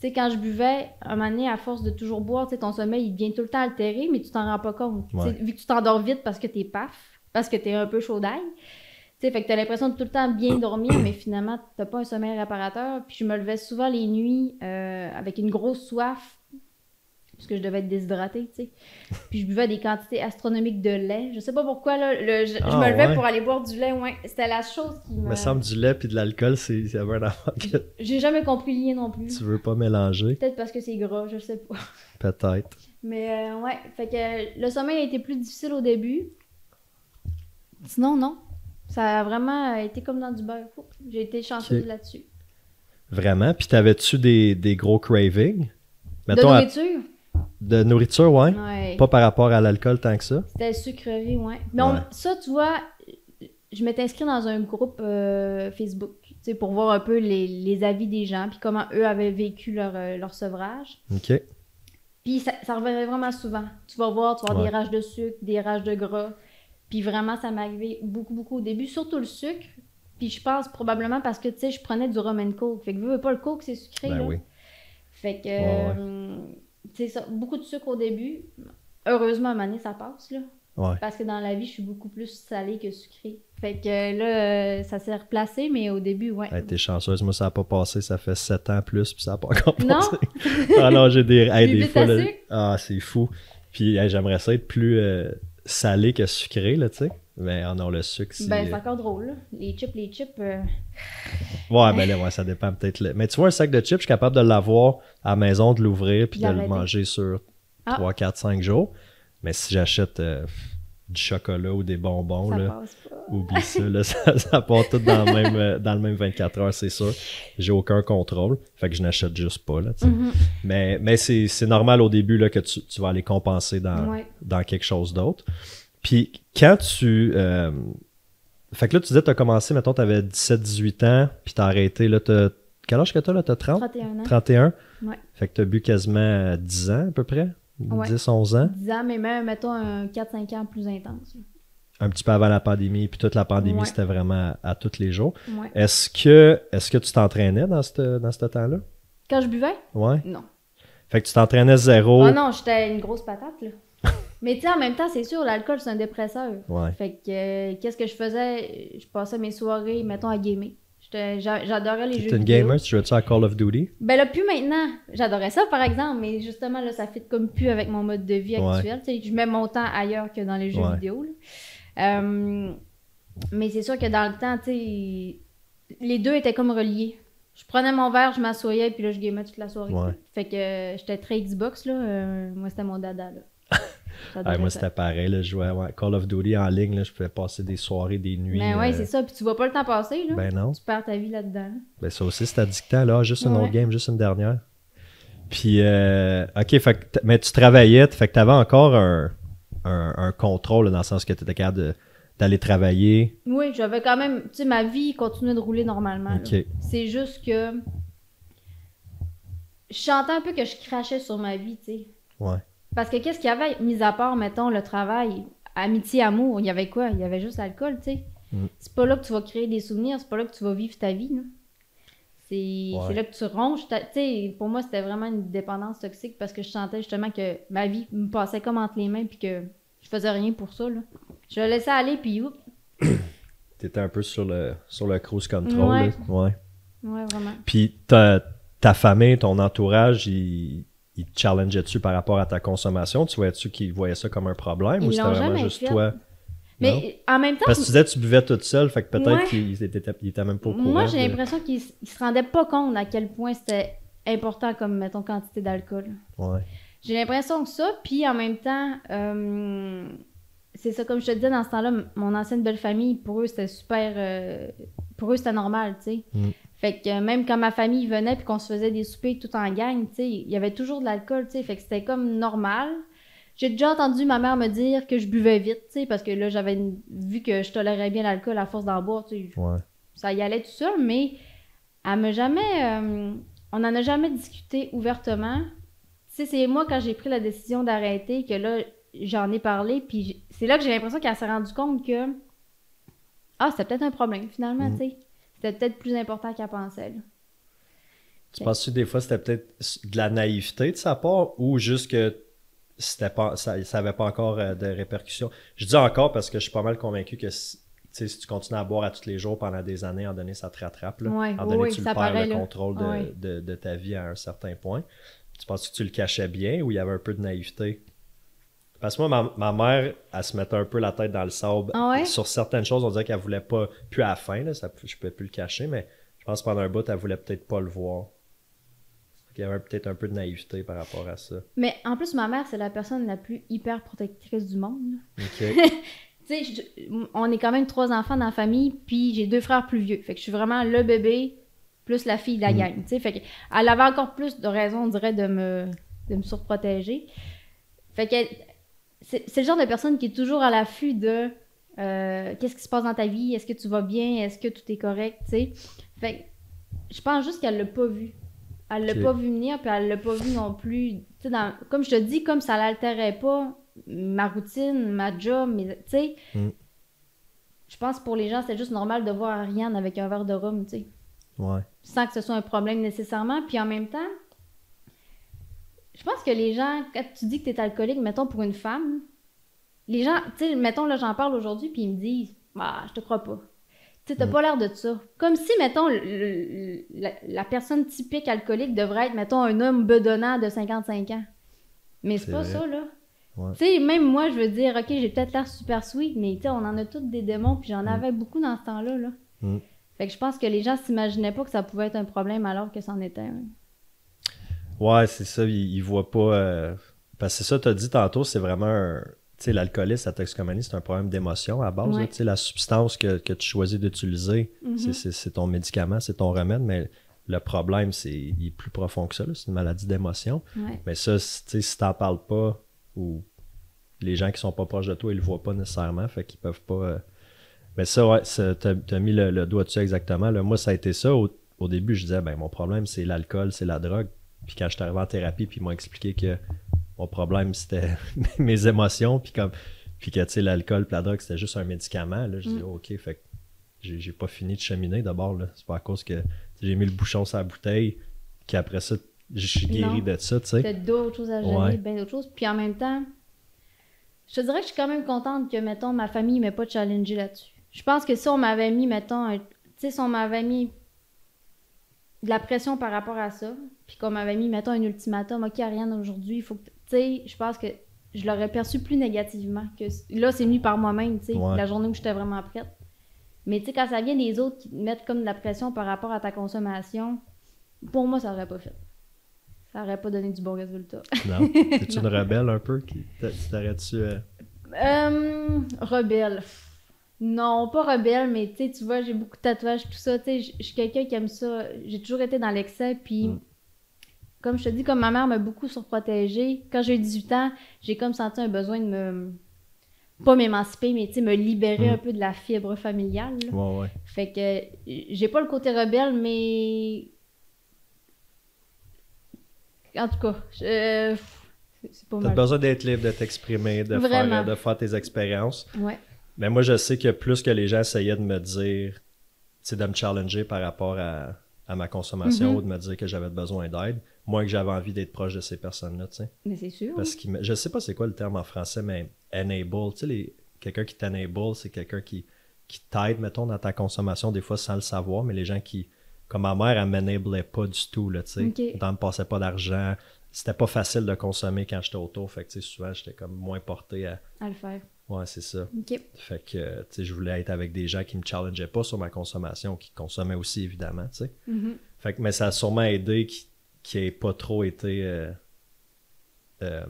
sais, quand je buvais, un moment donné, à force de toujours boire, tu sais, ton sommeil, il devient tout le temps altéré, mais tu t'en rends pas compte. Ouais. Vu que tu t'endors vite parce que t'es paf, parce que t'es un peu chaud d'ail. Tu sais, fait que t'as l'impression de tout le temps bien dormir, mais finalement, t'as pas un sommeil réparateur. Puis je me levais souvent les nuits euh, avec une grosse soif, puisque je devais être déshydratée, tu sais. Puis je buvais des quantités astronomiques de lait. Je sais pas pourquoi, là, le- je, je Ah, me levais ouais. pour aller boire du lait, ouais. C'était la chose qui Il me... me semble du lait puis de l'alcool, c'est un que J'ai jamais compris le lien non plus. tu veux pas mélanger, Peut-être parce que c'est gras, je sais pas. peut-être. Mais euh, ouais, fait que le sommeil a été plus difficile au début. Sinon, non. Ça a vraiment été comme dans du beurre. J'ai été chanceuse là-dessus. Vraiment? Puis t'avais-tu des, des gros cravings? Mettons, à- nourriture? De nourriture, ouais. Ouais. Pas par rapport à l'alcool tant que ça. C'était sucrerie, ouais. Mais on- Ouais. ça, tu vois, je m'étais inscrite dans un groupe euh, Facebook, tu sais, pour voir un peu les, les avis des gens, puis comment eux avaient vécu leur, euh, leur sevrage. OK. Puis ça, ça revenait vraiment souvent. Tu vas voir, tu vas avoir Ouais. des rages de sucre, des rages de gras. Puis vraiment, ça arrivé beaucoup, beaucoup au début, surtout le sucre. Puis je pense probablement parce que, tu sais, je prenais du rum and coke. Fait que, veux, veux pas, le coke, c'est sucré, Ben là. oui. Fait que, euh, sais, ça, beaucoup de sucre au début. Heureusement, à un moment donné, ça passe, là. Ouais. Parce que dans la vie, je suis beaucoup plus salée que sucrée. Fait que là, ça s'est replacé, mais au début, ouais. Hey, T'es chanceuse, moi ça n'a pas passé, ça fait 7 ans plus, puis ça n'a pas encore Non? passé. ah non, j'ai des, hey, fois. là, ah, c'est fou. Puis hey, j'aimerais ça être plus euh, salé que sucré, là, tu sais. Mais ah non, le sucre, c'est. Ben, c'est encore drôle, là. Les chips, les chips. euh, Ouais, ben là, ouais, ça dépend peut-être. le- Mais tu vois, un sac de chips, je suis capable de l'avoir à la maison, de l'ouvrir, puis de le manger sur Ah. 3, 4, 5 jours. Mais si j'achète euh, du chocolat ou des bonbons, ça là, passe pas. Oublie ça, là, ça, ça part tout dans le, même, euh, dans le même 24 heures, c'est sûr. J'ai aucun contrôle, fait que je n'achète juste pas. Là. Mhm. Mais, mais c'est c'est normal au début là, que tu, tu vas aller compenser dans, Ouais. dans quelque chose d'autre. Puis quand tu. euh, fait que là, tu disais que tu as commencé, mettons, tu avais 17-18 ans, puis tu as arrêté. Là, t'as- quel âge que tu as là Tu as 30 31 ans. 31 Ouais. Fait que tu as bu quasiment euh, 10 ans à peu près? Ouais. 10-11 ans? 10 ans, mais même, mettons, un 4-5 ans plus intense. Un petit peu avant la pandémie, puis toute la pandémie, Ouais. c'était vraiment à, à tous les jours. Ouais. Est-ce que, est que tu t'entraînais dans ce dans ce temps-là? Quand je buvais? Ouais. Non. Fait que tu t'entraînais zéro. Oh non, j'étais une grosse patate, là. Mais tu sais, en même temps, c'est sûr, l'alcool, c'est un dépresseur. Ouais. Fait que, euh, qu'est-ce que je faisais? Je passais mes soirées, mettons, à gamer. J'adorais les jeux T'es une vidéo. gamer, tu jouais-tu à Call of Duty? Ben là, plus maintenant. J'adorais ça, par exemple, mais justement, là, ça fit comme plus avec mon mode de vie Ouais. actuel. Tu sais, je mets mon temps ailleurs que dans les jeux Ouais. vidéo. là. Euh, mais c'est sûr que dans le temps, tu les deux étaient comme reliés. Je prenais mon verre, je m'assoyais, puis là, je gamais toute la soirée. Ouais. Fait que euh, j'étais très Xbox, là. euh, moi, c'était mon dada, là. Ah, moi, c'était pareil. Là, je jouais ouais, Call of Duty en ligne. Là, je pouvais passer des soirées, des nuits. Mais ouais, euh, c'est ça. Puis tu vois pas le temps passer, là. Ben non. Tu perds ta vie là-dedans. Ben ça aussi, c'est addictant. Là, juste une Ouais. autre game, juste une dernière. Puis, euh, OK, fait que t- mais tu travaillais, fait que tu avais encore un, un, un contrôle là, dans le sens que tu étais capable d'aller travailler. Oui, j'avais quand même. Tu sais, ma vie continuait de rouler normalement. C'est juste que. Je sentais un peu que je crachais sur ma vie, tu sais. Ouais. Parce que qu'est-ce qu'il y avait, mis à part, mettons, le travail, amitié, amour, il y avait quoi? Il y avait juste l'alcool, tu sais. Mm. C'est pas là que tu vas créer des souvenirs, c'est pas là que tu vas vivre ta vie. C'est Ouais. là que tu ronges. Tu sais, pour moi, c'était vraiment une dépendance toxique parce que je sentais justement que ma vie me passait comme entre les mains puis que je faisais rien pour ça, là. Je le laissais aller, puis oups, Tu étais un peu sur le, sur le cruise control. Ouais. là. ouais. ouais, vraiment. Puis ta, ta famille, ton entourage, ils, ils te challengeaient dessus par rapport à ta consommation? Tu voyais-tu qu'ils voyaient ça comme un problème Ils ou c'était vraiment juste fait. toi? Non? Mais en même temps, Parce que tu disais que tu buvais toute seule, fait que peut-être Ouais. qu'ils étaient, même pas au courant. Moi, j'ai de- l'impression qu'ils se rendaient pas compte à quel point c'était important comme, mettons, quantité d'alcool. Ouais. J'ai l'impression que ça, puis en même temps, euh, c'est ça, comme je te disais, dans ce temps-là, mon ancienne belle famille, pour eux, c'était super... euh, pour eux, c'était normal, tu sais. Mm. Fait que même quand ma famille venait puis qu'on se faisait des soupers tout en gang, tu sais, il y avait toujours de l'alcool, tu sais. Fait que c'était comme normal. J'ai déjà entendu ma mère me dire que je buvais vite, tu sais, parce que là, j'avais une- vu que je tolérais bien l'alcool à force d'en boire, tu sais Ouais. ça y allait tout seul, mais elle m'a jamais. euh, on n'en a jamais discuté ouvertement. Tu sais, c'est moi quand j'ai pris la décision d'arrêter que là, j'en ai parlé, puis c'est là que j'ai l'impression qu'elle s'est rendue compte que. Ah, c'était peut-être un problème finalement, Mhm. tu sais. C'était peut-être plus important qu'elle pensait. là. Tu penses que des fois c'était peut-être de la naïveté de sa part ou juste que c'était pas, ça n'avait pas encore euh, de répercussions? Je dis encore parce que je suis pas mal convaincu que si, tu sais, si tu continues à boire à tous les jours pendant des années, en donné, ça te rattrape. Là. Ouais, en donné, oui, tu perds paraît, le là. contrôle de, Ouais. de- de ta vie à un certain point. Tu penses que tu le cachais bien ou il y avait un peu de naïveté? Parce que moi, ma, ma mère, elle se mettait un peu la tête dans le sable. Ah ouais? Sur certaines choses, on dirait qu'elle voulait pas, plus à la fin, là, ça, je pouvais plus le cacher, mais je pense que pendant un bout, elle voulait peut-être pas le voir. Il y avait peut-être un peu de naïveté par rapport à ça. Mais en plus, ma mère, c'est la personne la plus hyper protectrice du monde. là. OK. Tu sais, on est quand même trois enfants dans la famille, puis j'ai deux frères plus vieux. Fait que je suis vraiment le bébé plus la fille de la Mm. gang. Tu sais, fait que elle avait encore plus de raisons, on dirait, de me de me surprotéger. Fait que c'est le genre de personne qui est toujours à l'affût de euh, qu'est-ce qui se passe dans ta vie, est-ce que tu vas bien, est-ce que tout est correct, tu sais? Fait je pense juste qu'elle l'a pas vu. Elle l'a pas vu venir, puis elle l'a pas vu non plus. Tu sais, dans- comme je te dis, comme ça l'altérait pas ma routine, ma job, mais tu sais? Mm. Je pense pour les gens, c'est juste normal de voir Ariane avec un verre de rhum, tu sais Ouais. sans que ce soit un problème nécessairement. Puis en même temps, je pense que les gens, quand tu dis que tu es alcoolique, mettons pour une femme, les gens, tu sais, mettons là, j'en parle aujourd'hui, puis ils me disent, ah, je te crois pas. Tu sais, t'as Mm. pas l'air de ça. Comme si, mettons, le- le- la, la personne typique alcoolique devrait être, mettons, un homme bedonnant de 55 ans. Mais c'est pas vrai. ça, là. Ouais. Tu sais, même moi, je veux dire, ok, j'ai peut-être l'air super sweet, mais tu sais, on en a tous des démons, puis j'en avais beaucoup dans ce temps-là, là. Mm. Fait que je pense que les gens s'imaginaient pas que ça pouvait être un problème alors que c'en était un. Ouais, c'est ça, ils, ils voient pas. euh, Parce que c'est ça, tu as dit tantôt, c'est vraiment un. Tu sais, l'alcoolisme, la toxicomanie, c'est un problème d'émotion à base. Ouais. Tu sais, la substance que, que tu choisis d'utiliser, Mhm. c'est- ton médicament, c'est ton remède, mais le problème, c'est il est plus profond que ça. C'est une maladie d'émotion. Ouais. Mais ça, si- tu sais, si t'en parles pas, ou les gens qui sont pas proches de toi, ils le voient pas nécessairement, fait qu'ils peuvent pas. euh, Mais ça, ouais, t'as as mis le, le doigt dessus exactement. Là. Moi, ça a été ça. Au, au début, je disais, ben mon problème, c'est l'alcool, c'est la drogue. Puis quand je suis arrivé en thérapie, puis ils m'ont expliqué que mon problème, c'était mes émotions, puis comme puis que tu sais, l'alcool la drogue, c'était juste un médicament. Là, je dis, Mm. OK, fait que j'ai pas fini de cheminer d'abord. là. C'est pas à cause que j'ai mis le bouchon sur la bouteille, qu'après ça, je suis guéri de ça, tu sais. Peut-être d'autres choses à gérer, Ouais. bien d'autres choses. Puis en même temps, je te dirais que je suis quand même contente que, mettons, ma famille m'ait pas challengé là-dessus. Je pense que si on m'avait mis, mettons, un- tu sais, si on m'avait mis de la pression par rapport à ça, puis qu'on m'avait mis, mettons, un ultimatum, OK, Ariane, aujourd'hui, il faut que. Tu sais, je pense que je l'aurais perçu plus négativement. que Là, c'est venu par moi-même, tu sais, Ouais. la journée où j'étais vraiment prête. Mais tu sais, quand ça vient des autres qui te mettent comme de la pression par rapport à ta consommation, pour moi, ça aurait pas fait. Ça aurait pas donné du bon résultat. Non. T'es-tu une rebelle un peu? Qui... t'a- T'aurais-tu. euh, Euh, rebelle. Non, pas rebelle, mais tu sais, tu vois, j'ai beaucoup de tatouages, tout ça. Tu sais, je je suis quelqu'un qui aime ça. J'ai toujours été dans l'excès, puis Mm. Comme je te dis, comme ma mère m'a beaucoup surprotégée, quand j'ai eu 18 ans, j'ai comme senti un besoin de me. Pas m'émanciper, mais me libérer Mm. un peu de la fibre familiale. là. Ouais, ouais. Fait que j'ai pas le côté rebelle, mais. En tout cas, je... c'est pas T'as mal. besoin d'être libre, de t'exprimer, de faire, de faire tes expériences. Ouais. Mais moi, je sais que plus que les gens essayaient de me dire, c'est de me challenger par rapport à, à ma consommation Mhm. ou de me dire que j'avais besoin d'aide, moins que j'avais envie d'être proche de ces personnes-là, tu sais. Mais c'est sûr. Parce que je sais pas c'est quoi le terme en français, mais enable, tu sais, les- quelqu'un qui t'enable, c'est quelqu'un qui, qui t'aide, mettons, dans ta consommation, des fois sans le savoir, mais les gens qui, comme ma mère, elle m'enablait pas du tout, là, tu sais. Ok. Elle me passait pas d'argent. C'était pas facile de consommer quand j'étais autour, fait que, tu sais, souvent, j'étais comme moins porté à... À le faire. Ouais, c'est ça. Fait que, euh, tu sais, je voulais être avec des gens qui me challengeaient pas sur ma consommation, qui consommaient aussi, évidemment, tu sais. Mhm. Fait que, mais ça a sûrement aidé qui qui ait pas trop été. euh, euh,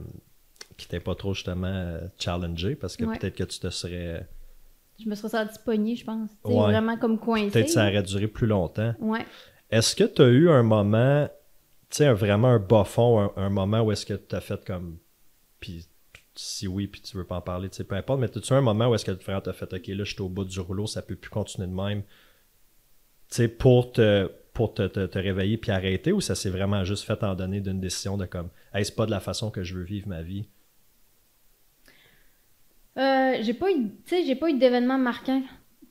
qui t'ait pas trop justement euh, challengé parce que Ouais. peut-être que tu te serais. Je me serais sentie pognée, je pense. Ouais. Vraiment comme coincée. Peut-être que ça aurait duré plus longtemps. Ouais. Est-ce que tu as eu un moment, tu sais, un- vraiment un bas fond, un, un moment où est-ce que tu as fait comme. Puis si oui, puis tu veux pas en parler, tu sais, peu importe, mais as-tu un moment où est-ce que vraiment t'as fait, OK, là, je suis au bout du rouleau, ça peut plus continuer de même, tu sais, pour te pour te, te- te réveiller puis arrêter ou ça s'est vraiment juste fait en donner d'une décision de comme, hey, c'est pas de la façon que je veux vivre ma vie? Euh, j'ai pas eu, j'ai pas eu d'événement marquant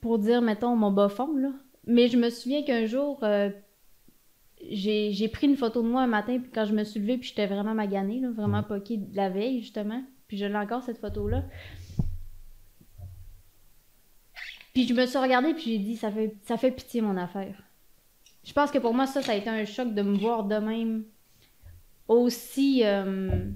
pour dire, mettons, mon bas fond, là. Mais je me souviens qu'un jour, euh, j'ai pris une photo de moi un matin, puis quand je me suis levée, puis j'étais vraiment maganée, là, vraiment poquée de la veille, justement. Puis je l'ai encore, cette photo-là. Puis je me suis regardée, puis j'ai dit, ça fait, ça fait pitié, mon affaire. Je pense que pour moi, ça, ça a été un choc de me voir de même aussi... euh,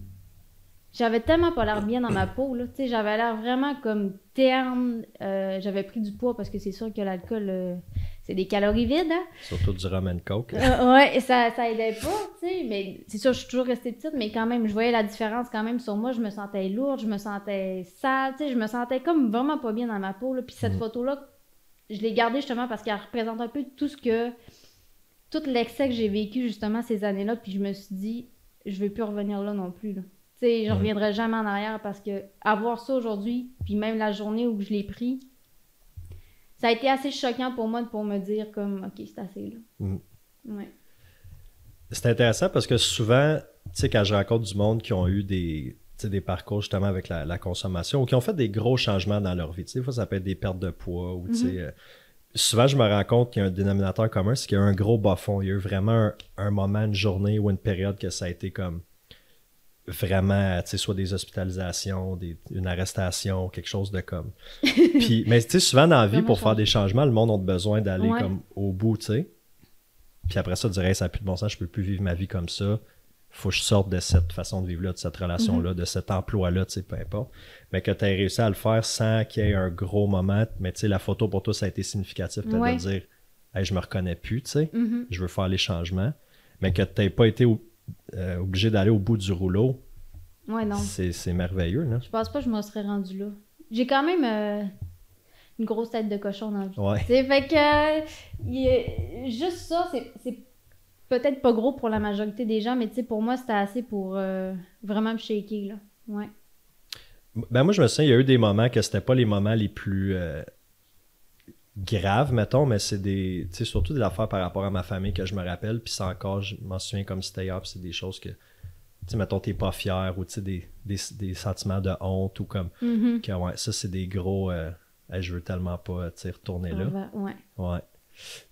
j'avais tellement pas l'air bien dans ma peau, là. Tu sais, j'avais l'air vraiment comme terne. Euh, j'avais pris du poids parce que c'est sûr que l'alcool, euh, c'est des calories vides, hein? Surtout du rum and coke. Euh, ouais, ça, ça aidait pas, tu sais. Mais c'est sûr, je suis toujours restée petite, mais quand même, je voyais la différence quand même sur moi. Je me sentais lourde, je me sentais sale, tu sais. Je me sentais comme vraiment pas bien dans ma peau, là. Puis cette Mhm. photo-là, je l'ai gardée justement parce qu'elle représente un peu tout ce que. Tout l'excès que j'ai vécu justement ces années-là. Puis je me suis dit, je veux plus revenir là non plus. Là. Tu sais, je reviendrai jamais en arrière parce que avoir ça aujourd'hui, puis même la journée où je l'ai pris, ça a été assez choquant pour moi pour me dire comme, ok, c'est assez là. Ouais. C'est intéressant parce que souvent, tu sais, quand je rencontre du monde qui ont eu des, tu sais, des parcours justement avec la, la consommation ou qui ont fait des gros changements dans leur vie, tu sais, des fois ça peut être des pertes de poids ou tu sais, euh, souvent je me rends compte qu'il y a un dénominateur commun, c'est qu'il y a eu un gros bas fond. Il y a eu vraiment un, un moment, une journée ou une période que ça a été comme vraiment, tu sais, soit des hospitalisations, des- une arrestation, quelque chose de comme. Puis, mais tu sais, souvent dans la vie, pour faire des changements, le monde a besoin d'aller Ouais. comme au bout, tu sais. Puis après ça, tu dirais, ça n'a plus de bon sens, je peux plus vivre ma vie comme ça. Faut que je sorte de cette façon de vivre-là, de cette relation-là, Mhm. de cet emploi-là, tu sais, peu importe. Mais que tu aies réussi à le faire sans qu'il y ait un gros moment. Mais tu sais, la photo pour toi, ça a été significatif, peut-être Ouais. de dire, hey, je me reconnais plus, tu sais, Mhm. je veux faire les changements. Mais que tu n'aies pas été euh, obligé d'aller au bout du rouleau, Ouais, non. c'est merveilleux, là. Je pense pas que je me serais rendue là. J'ai quand même euh, une grosse tête de cochon dans vie. Ouais. Tu sais, fait que euh, juste ça, c'est- peut-être pas gros pour la majorité des gens, mais tu sais, pour moi, c'était assez pour euh, vraiment me shaker, là. Ouais. Ben moi, je me souviens, il y a eu des moments que c'était pas les moments les plus graves, mettons, mais c'est des. Tu sais, surtout des affaires par rapport à ma famille que je me rappelle, puis c'est encore, je m'en souviens comme c'était hier, c'est des choses que. Tu sais, mettons, t'es pas fier, ou tu sais, des, des, des sentiments de honte, ou comme. Mhm. Que, ouais, ça, c'est des gros. euh, Hey, je veux tellement pas, tu sais, retourner là. Ouais. Ouais.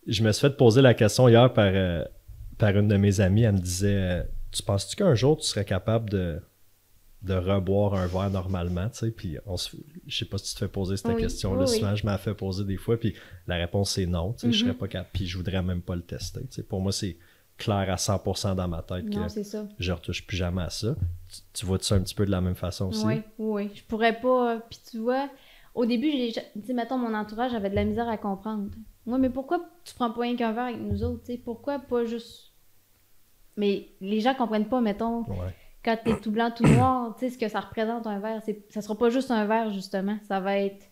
Je me suis fait poser la question hier par, euh, par une de mes amies. Elle me disait euh, Tu penses-tu qu'un jour tu serais capable de, de reboire un verre normalement tu sais? Puis on se, je sais pas si tu te fais poser cette Oui, question-là. oui, oui. Souvent, je m'en fais poser des fois. Puis la réponse c'est non. tu sais, Je Mhm. serais pas capable. Puis je voudrais même pas le tester. tu sais. Pour moi, c'est clair à 100% dans ma tête Non, que ça. je retouche plus jamais à ça. Tu, tu vois ça un petit peu de la même façon aussi? Oui, oui. Je pourrais pas. euh, Puis tu vois, au début, j'ai, tu sais, mettons, mon entourage avait de la misère à comprendre. Moi, mais pourquoi tu prends pas rien qu'un verre avec nous autres, tu sais? Pourquoi pas juste. Mais les gens comprennent pas, mettons, Ouais. Quand t'es tout blanc, tout noir, tu sais, ce que ça représente un verre. C'est, ça sera pas juste un verre, justement. Ça va être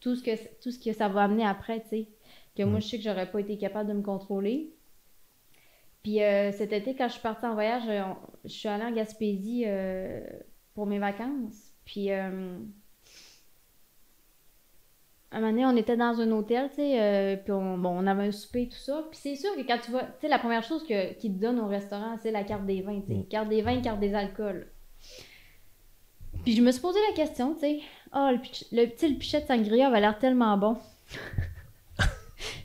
tout ce que, tout ce que ça va amener après, tu sais. Que moi, Mm. je sais que j'aurais pas été capable de me contrôler. Puis euh, cet été, quand je suis partie en voyage, euh, on- je suis allée en Gaspésie euh, pour mes vacances. Puis euh, un moment donné, on était dans un hôtel, tu sais, euh, puis on, bon, on avait un souper, tout ça. Puis c'est sûr que quand tu vas, tu sais, la première chose que, qu'ils te donnent au restaurant, c'est la carte des vins, tu sais. Mm. Carte des vins, carte des alcools. Puis je me suis posé la question, tu sais, ah, le, pitch- le, le pichet de sangria avait l'air tellement bon.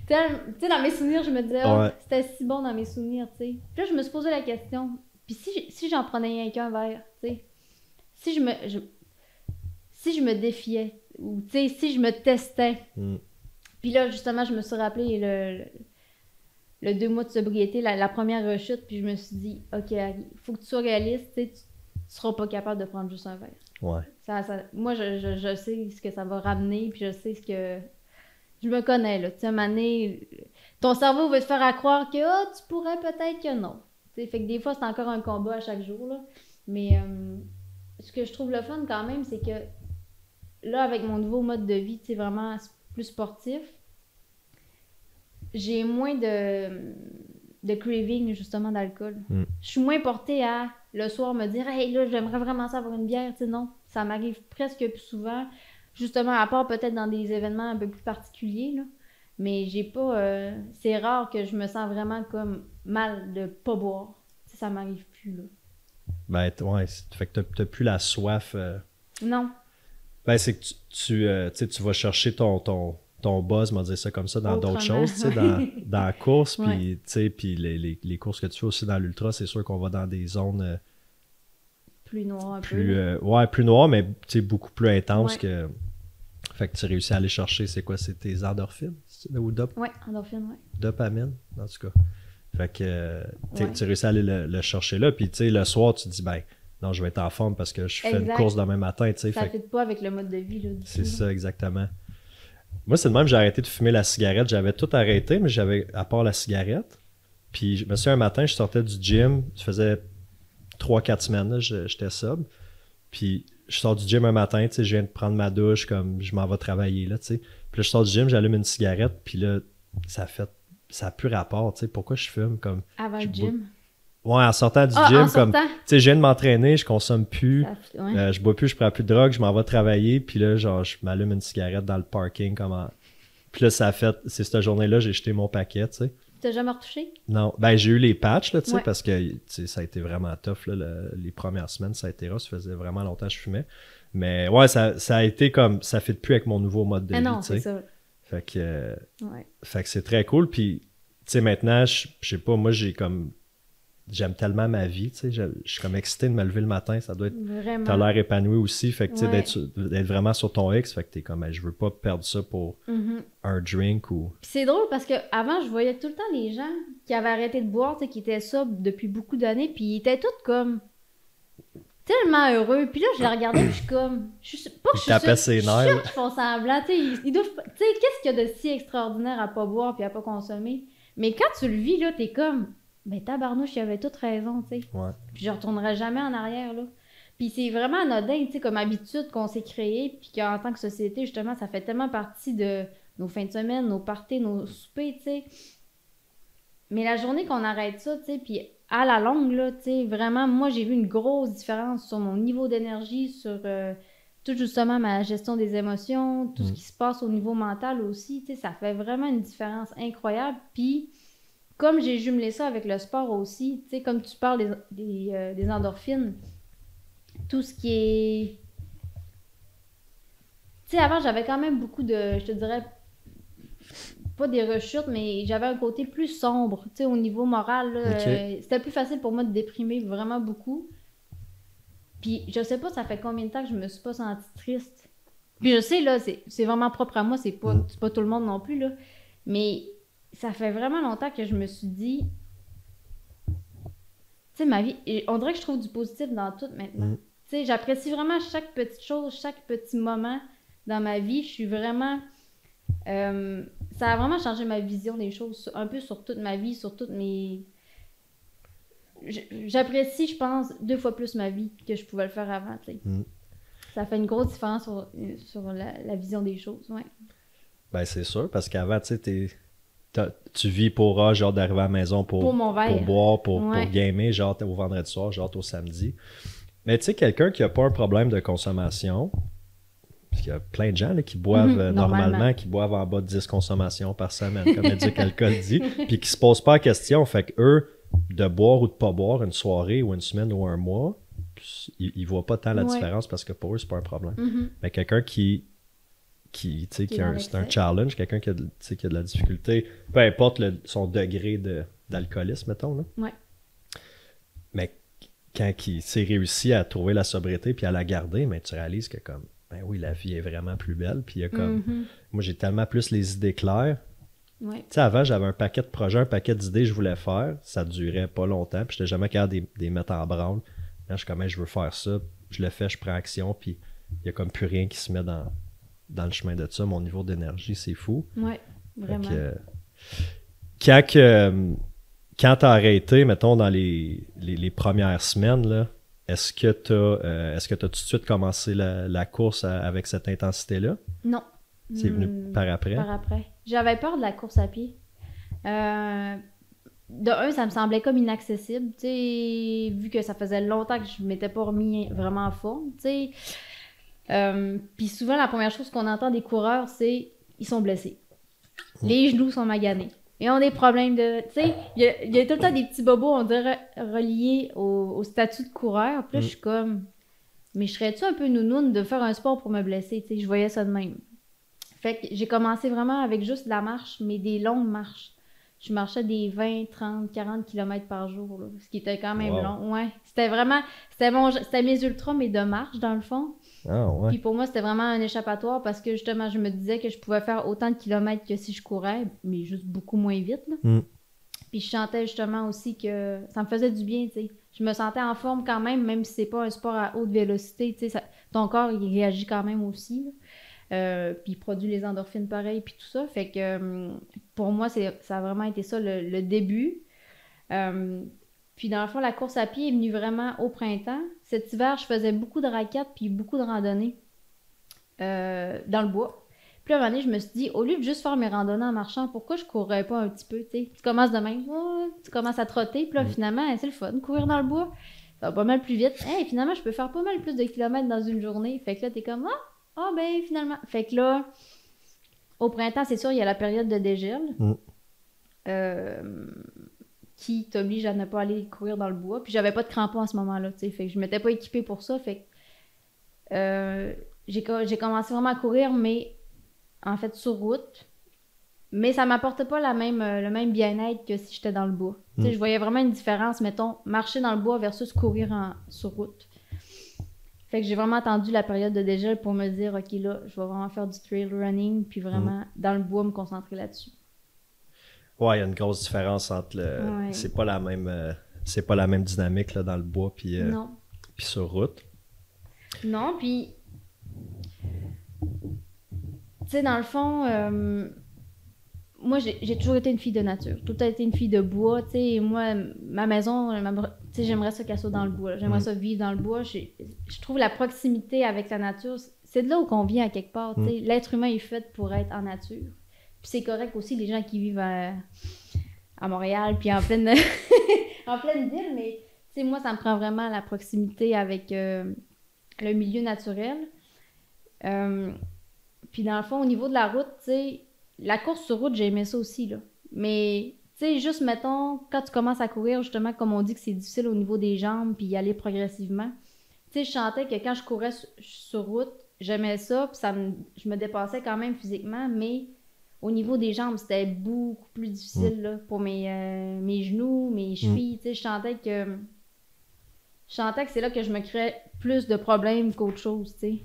Tu sais, dans mes souvenirs, je me disais, Ah, Ouais. c'était si bon dans mes souvenirs, tu sais. Puis là, je me suis posé la question, puis si, si j'en prenais rien qu'un verre, tu sais, si je me, je- si je me défiais, ou tu sais, si je me testais, Mm. puis là, justement, je me suis rappelé le, le, le deux mois de sobriété, la, la première rechute, puis je me suis dit, OK, il faut que tu sois réaliste, tu sais, tu, tu seras pas capable de prendre juste un verre. Ouais. Ça, ça- moi, je, je, je sais ce que ça va ramener, puis je sais ce que. Je me connais, là. Tu sais, ton cerveau va te faire à croire que ah, tu pourrais peut-être que non. Tu sais, fait que des fois, c'est encore un combat à chaque jour, là. Mais euh, ce que je trouve le fun quand même, c'est que là, avec mon nouveau mode de vie, sais, vraiment plus sportif, j'ai moins de, de craving, justement, d'alcool. Mm. Je suis moins portée à, le soir, me dire, hey, là, j'aimerais vraiment ça avoir une bière. Tu sais, non, ça m'arrive presque plus souvent. Justement, à part peut-être dans des événements un peu plus particuliers, là. Mais j'ai pas. euh, c'est rare que je me sens vraiment comme mal de pas boire. Ça m'arrive plus, là. Ben, ouais. c'est- Fait que t'as- t'as plus la soif. euh, Non. Ben, c'est que tu, tu, euh, tu vas chercher ton, ton, ton buzz, on va dire ça comme ça, dans d'autres choses, tu sais, dans, dans la course, puis les, les, les courses que tu fais aussi dans l'ultra, c'est sûr qu'on va dans des zones euh, Plus noir un plus, peu. euh, ouais, plus noires, mais beaucoup plus intenses Ouais. que... Fait que tu réussis à aller chercher, c'est quoi, c'est tes endorphines, ou dop, Ouais, endorphine, ouais. dopamine, en tout cas. Fait que tu Ouais. tu réussis à aller le, le chercher là, puis tu sais, le soir, tu te dis, ben, non, je vais être en forme parce que je fais une course demain matin, tu sais, Ça fait fait pas avec le mode de vie, C'est ça, exactement. Moi, c'est de même, j'ai arrêté de fumer la cigarette. J'avais tout arrêté, mais j'avais, à part la cigarette. Puis, je me un matin, je sortais du gym. Ça faisait 3-4 semaines, je- j'étais sobre. Puis, je sors du gym un matin, tu sais, je viens de prendre ma douche, comme je m'en vais travailler, là, tu sais. Puis là, je sors du gym, j'allume une cigarette, puis là, ça fait, ça a plus rapport, tu sais, pourquoi je fume, comme, Avant Je le gym? Ouais, en sortant du Ah, gym, comme, tu sais, je viens de m'entraîner, je consomme plus, Ça- ouais. euh, je bois plus, je prends plus de drogue, je m'en vais travailler, puis là, genre, je m'allume une cigarette dans le parking, comme en- Puis là, ça a fait, c'est cette journée-là, j'ai jeté mon paquet, tu sais. T'as jamais retouché? Non, ben j'ai eu les patchs, là, tu sais, Ouais. parce que tu sais, ça a été vraiment tough, là, le- les premières semaines, ça a été rough, ça faisait vraiment longtemps que je fumais. Mais ouais, ça, ça a été comme, ça fit plus avec mon nouveau mode de Ah vie, non, tu c'est sais. ça. Fait que, euh, Ouais. fait que c'est très cool, puis, tu sais, maintenant, je je sais pas, moi, j'ai comme, j'aime tellement ma vie, tu sais, je je suis comme excité de me lever le matin, ça doit être, Vraiment. t'as l'air épanoui aussi, fait que, tu sais, Ouais. d'être vraiment sur ton X, fait que t'es comme, je veux pas perdre ça pour Mhm. un drink ou... Puis c'est drôle parce que avant je voyais tout le temps les gens qui avaient arrêté de boire, tu sais, qui étaient sobres depuis beaucoup d'années, puis ils étaient tous comme tellement heureux. Puis là, je les regardais, puis je suis comme, je suis pas que Ils je suis sûre- ses je suis nerfs. sûre qu'ils font semblant, tu sais, ils, ils doivent, tu sais, qu'est-ce qu'il y a de si extraordinaire à pas boire puis à pas consommer? Mais quand tu le vis là, t'es comme, ben tabarnouche, il avait toute raison, tu sais. Ouais. Puis je retournerai jamais en arrière, là. Puis c'est vraiment anodin, tu sais, comme habitude qu'on s'est créé, puis qu'en tant que société, justement, ça fait tellement partie de nos fins de semaine, nos parties, nos soupers, tu sais. Mais la journée qu'on arrête ça, tu sais, puis à la longue, là, tu sais, vraiment, moi, j'ai vu une grosse différence sur mon niveau d'énergie, sur euh, tout justement ma gestion des émotions, tout ce Mm. qui se passe au niveau mental aussi, tu sais, ça fait vraiment une différence incroyable. Puis, comme j'ai jumelé ça avec le sport aussi, tu sais, comme tu parles des, des, euh, des endorphines, tout ce qui est... Tu sais, avant, j'avais quand même beaucoup de, je te dirais, pas des rechutes, mais j'avais un côté plus sombre, tu sais, au niveau moral. euh, C'était plus facile pour moi de déprimer vraiment beaucoup. Puis je sais pas, ça fait combien de temps que je me suis pas sentie triste. Puis je sais, là, c'est vraiment propre à moi, c'est pas, c'est pas tout le monde non plus, là. Mais ça fait vraiment longtemps que je me suis dit... Tu sais, ma vie, et on dirait que je trouve du positif dans tout maintenant. Mm. Tu sais, j'apprécie vraiment chaque petite chose, chaque petit moment dans ma vie. Je suis vraiment... euh, ça a vraiment changé ma vision des choses, un peu sur toute ma vie, sur toutes mes... J'apprécie, je pense, deux fois plus ma vie que je pouvais le faire avant, tu sais. Mm. Ça fait une grosse différence sur, sur la, la vision des choses, ouais. Ben, c'est sûr, parce qu'avant, tu sais, t'es- tu vis pour, ah, genre, d'arriver à la maison pour, Pour mon verre. pour boire, pour, Ouais. pour gamer, genre, au vendredi soir, genre, au samedi. Mais tu sais, quelqu'un qui a pas un problème de consommation, parce qu'il y a plein de gens là, qui boivent Mhm, euh, normalement. normalement, qui boivent en bas de 10 consommations par semaine, comme Éduc Alcool dit, puis qui se posent pas la question. Fait que eux, de boire ou de pas boire une soirée ou une semaine ou un mois, ils, ils voient pas tant la Ouais. différence parce que pour eux, c'est pas un problème. Mhm. Mais quelqu'un qui, qui, tu sais, Qui qui a un, c'est un challenge, quelqu'un qui, a de- tu sais, qui a de la difficulté, peu importe le- son degré de, d'alcoolisme, mettons. Là. Ouais. Mais quand il s'est réussi à trouver la sobriété puis à la garder, mais tu réalises que comme, ben oui, la vie est vraiment plus belle. Puis il y a comme, Mhm. moi j'ai tellement plus les idées claires. Ouais. Tu sais, avant, j'avais un paquet de projets, un paquet d'idées que je voulais faire. Ça durait pas longtemps, puis j'étais jamais capable de les- mettre en branle. Là, je suis comme, je veux faire ça, je le fais, je prends action, puis il y a comme plus rien qui se met dans, dans le chemin de ça. Mon niveau d'énergie, c'est fou. Ouais, vraiment. que, euh, quand euh, quand t'as arrêté, mettons, dans les, les, les premières semaines, là, est-ce que tu as, est-ce que t'as tout de suite commencé la, la course à- avec cette intensité-là? Non. C'est venu Hmm, par après? Par après. J'avais peur de la course à pied. Euh, de un, ça me semblait comme inaccessible, tu sais, vu que ça faisait longtemps que je m'étais pas remis vraiment en forme, tu sais. Euh, Puis souvent, la première chose qu'on entend des coureurs, c'est ils sont blessés. Les genoux sont maganés. Ils ont des problèmes de. Tu sais, il y, a- il y a tout le temps des petits bobos, on dirait, reliés au, au statut de coureur. Puis là, Mm. je suis comme. Mais je serais-tu un peu nounoune de faire un sport pour me blesser? Tu sais, je voyais ça de même. Fait que j'ai commencé vraiment avec juste de la marche, mais des longues marches. Je marchais des 20, 30, 40 km par jour, là, ce qui était quand même Wow. long. Ouais. C'était vraiment. C'était mon c'était mes ultras, mais de marche, dans le fond. Ah ouais. Puis pour moi, c'était vraiment un échappatoire parce que justement, je me disais que je pouvais faire autant de kilomètres que si je courais, mais juste beaucoup moins vite. là. Mm. Puis je sentais justement aussi que ça me faisait du bien, tu sais. Je me sentais en forme quand même, même si c'est pas un sport à haute vélocité, tu sais. ça- Ton corps, il réagit quand même aussi. Euh, puis il produit les endorphines pareil, puis tout ça. Fait que hum, pour moi, ça a vraiment été ça le, le début. Euh, puis dans le fond, la course à pied est venue vraiment au printemps. Cet hiver, je faisais beaucoup de raquettes puis beaucoup de randonnées euh, dans le bois. Puis à un moment donné, je me suis dit, au lieu de juste faire mes randonnées en marchant, pourquoi je courrais pas un petit peu, tu sais? Tu commences de même, oh, tu commences à trotter, puis là, Mm. finalement, c'est le fun, courir dans le bois. Ça va pas mal plus vite. Hey, finalement, je peux faire pas mal plus de kilomètres dans une journée. Fait que là, t'es comme, ah, ah, ben, finalement. Fait que là, au printemps, c'est sûr, il y a la période de dégel. Mm. Euh, qui t'oblige à ne pas aller courir dans le bois. Puis j'avais pas de crampons à ce moment-là, tu sais. Fait que je m'étais pas équipée pour ça. Fait que euh, j'ai co- j'ai commencé vraiment à courir, mais en fait sur route. Mais ça m'apportait pas la même, euh, le même bien-être que si j'étais dans le bois. Tu sais, Mm. je voyais vraiment une différence, mettons, marcher dans le bois versus courir en, sur route. Fait que j'ai vraiment attendu la période de dégel pour me dire, OK, là, je vais vraiment faire du trail running, puis vraiment, dans le bois, me concentrer là-dessus. Ouais, il y a une grosse différence entre le. Ouais. C'est pas la même. euh, c'est pas la même dynamique là, dans le bois puis, euh, Non. puis sur route. Non, puis. Tu sais, dans le fond, euh, moi, j'ai toujours été une fille de nature. Tout a été une fille de bois, tu sais. Moi, ma maison, ma- tu sais, j'aimerais ça qu'elle soit dans le bois. J'aimerais Mm. ça vivre dans le bois. Je trouve la proximité avec la nature, c'est de là où qu'on vient à quelque part, tu sais. L'être humain est fait pour être en nature. Puis c'est correct aussi, les gens qui vivent à, Montréal, puis en pleine, ville, mais tu sais, moi, ça me prend vraiment la proximité avec euh, le milieu naturel. Euh, puis dans le fond, au niveau de la route, tu sais, la course sur route, j'ai aimé ça aussi, là. Mais, tu sais, juste, mettons, quand tu commences à courir, justement, comme on dit que c'est difficile au niveau des jambes, puis y aller progressivement, tu sais, je sentais que quand je courais sur, route, j'aimais ça, puis ça je me dépassais quand même physiquement, mais au niveau des jambes, c'était beaucoup plus difficile, là, pour mes, euh, mes genoux, mes chevilles, tu sais, je sentais que... Je sentais que c'est là que je me créais plus de problèmes qu'autre chose, tu sais.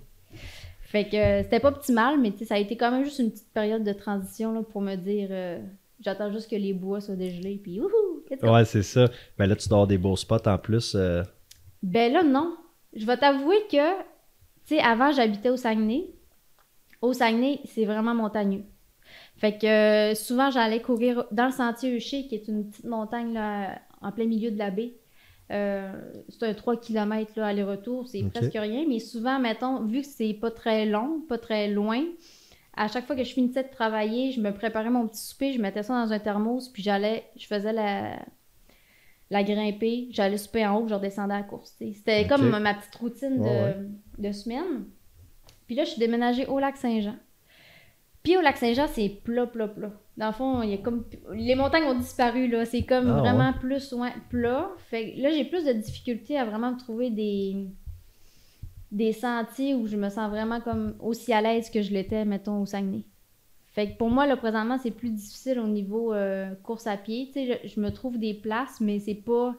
Fait que euh, c'était pas optimal, mais tu sais, ça a été quand même juste une petite période de transition là, pour me dire euh, j'attends juste que les bois soient dégelés, puis wouhou! Ouais, c'est ça. Mais là, tu avoir des beaux spots en plus. euh, Ben là, non. Je vais t'avouer que, tu sais, avant, j'habitais au Saguenay. Au Saguenay, c'est vraiment montagneux. Fait que euh, souvent, j'allais courir dans le sentier Eucher, qui est une petite montagne là, en plein milieu de la baie. Euh, c'est un 3 km aller-retour, c'est presque rien. Mais souvent, mettons, vu que c'est pas très long, pas très loin, à chaque fois que je finissais de travailler, je me préparais mon petit souper, je mettais ça dans un thermos, puis j'allais, je faisais la, la grimper, j'allais souper en haut, je redescendais à la course. C'était comme ma petite routine de, Ouais, de semaine. Puis là, je suis déménagée au lac Saint-Jean. Puis au lac Saint-Jean, c'est plat, plat, plat. Dans le fond, il y a comme. Les montagnes ont disparu, là. C'est comme Ah, vraiment plus ouais, plat. Fait que là, j'ai plus de difficultés à vraiment trouver des des sentiers où je me sens vraiment comme aussi à l'aise que je l'étais, mettons, au Saguenay. Fait que pour moi, là, présentement, c'est plus difficile au niveau euh, course à pied. Tu sais, je, je me trouve des places, mais c'est pas...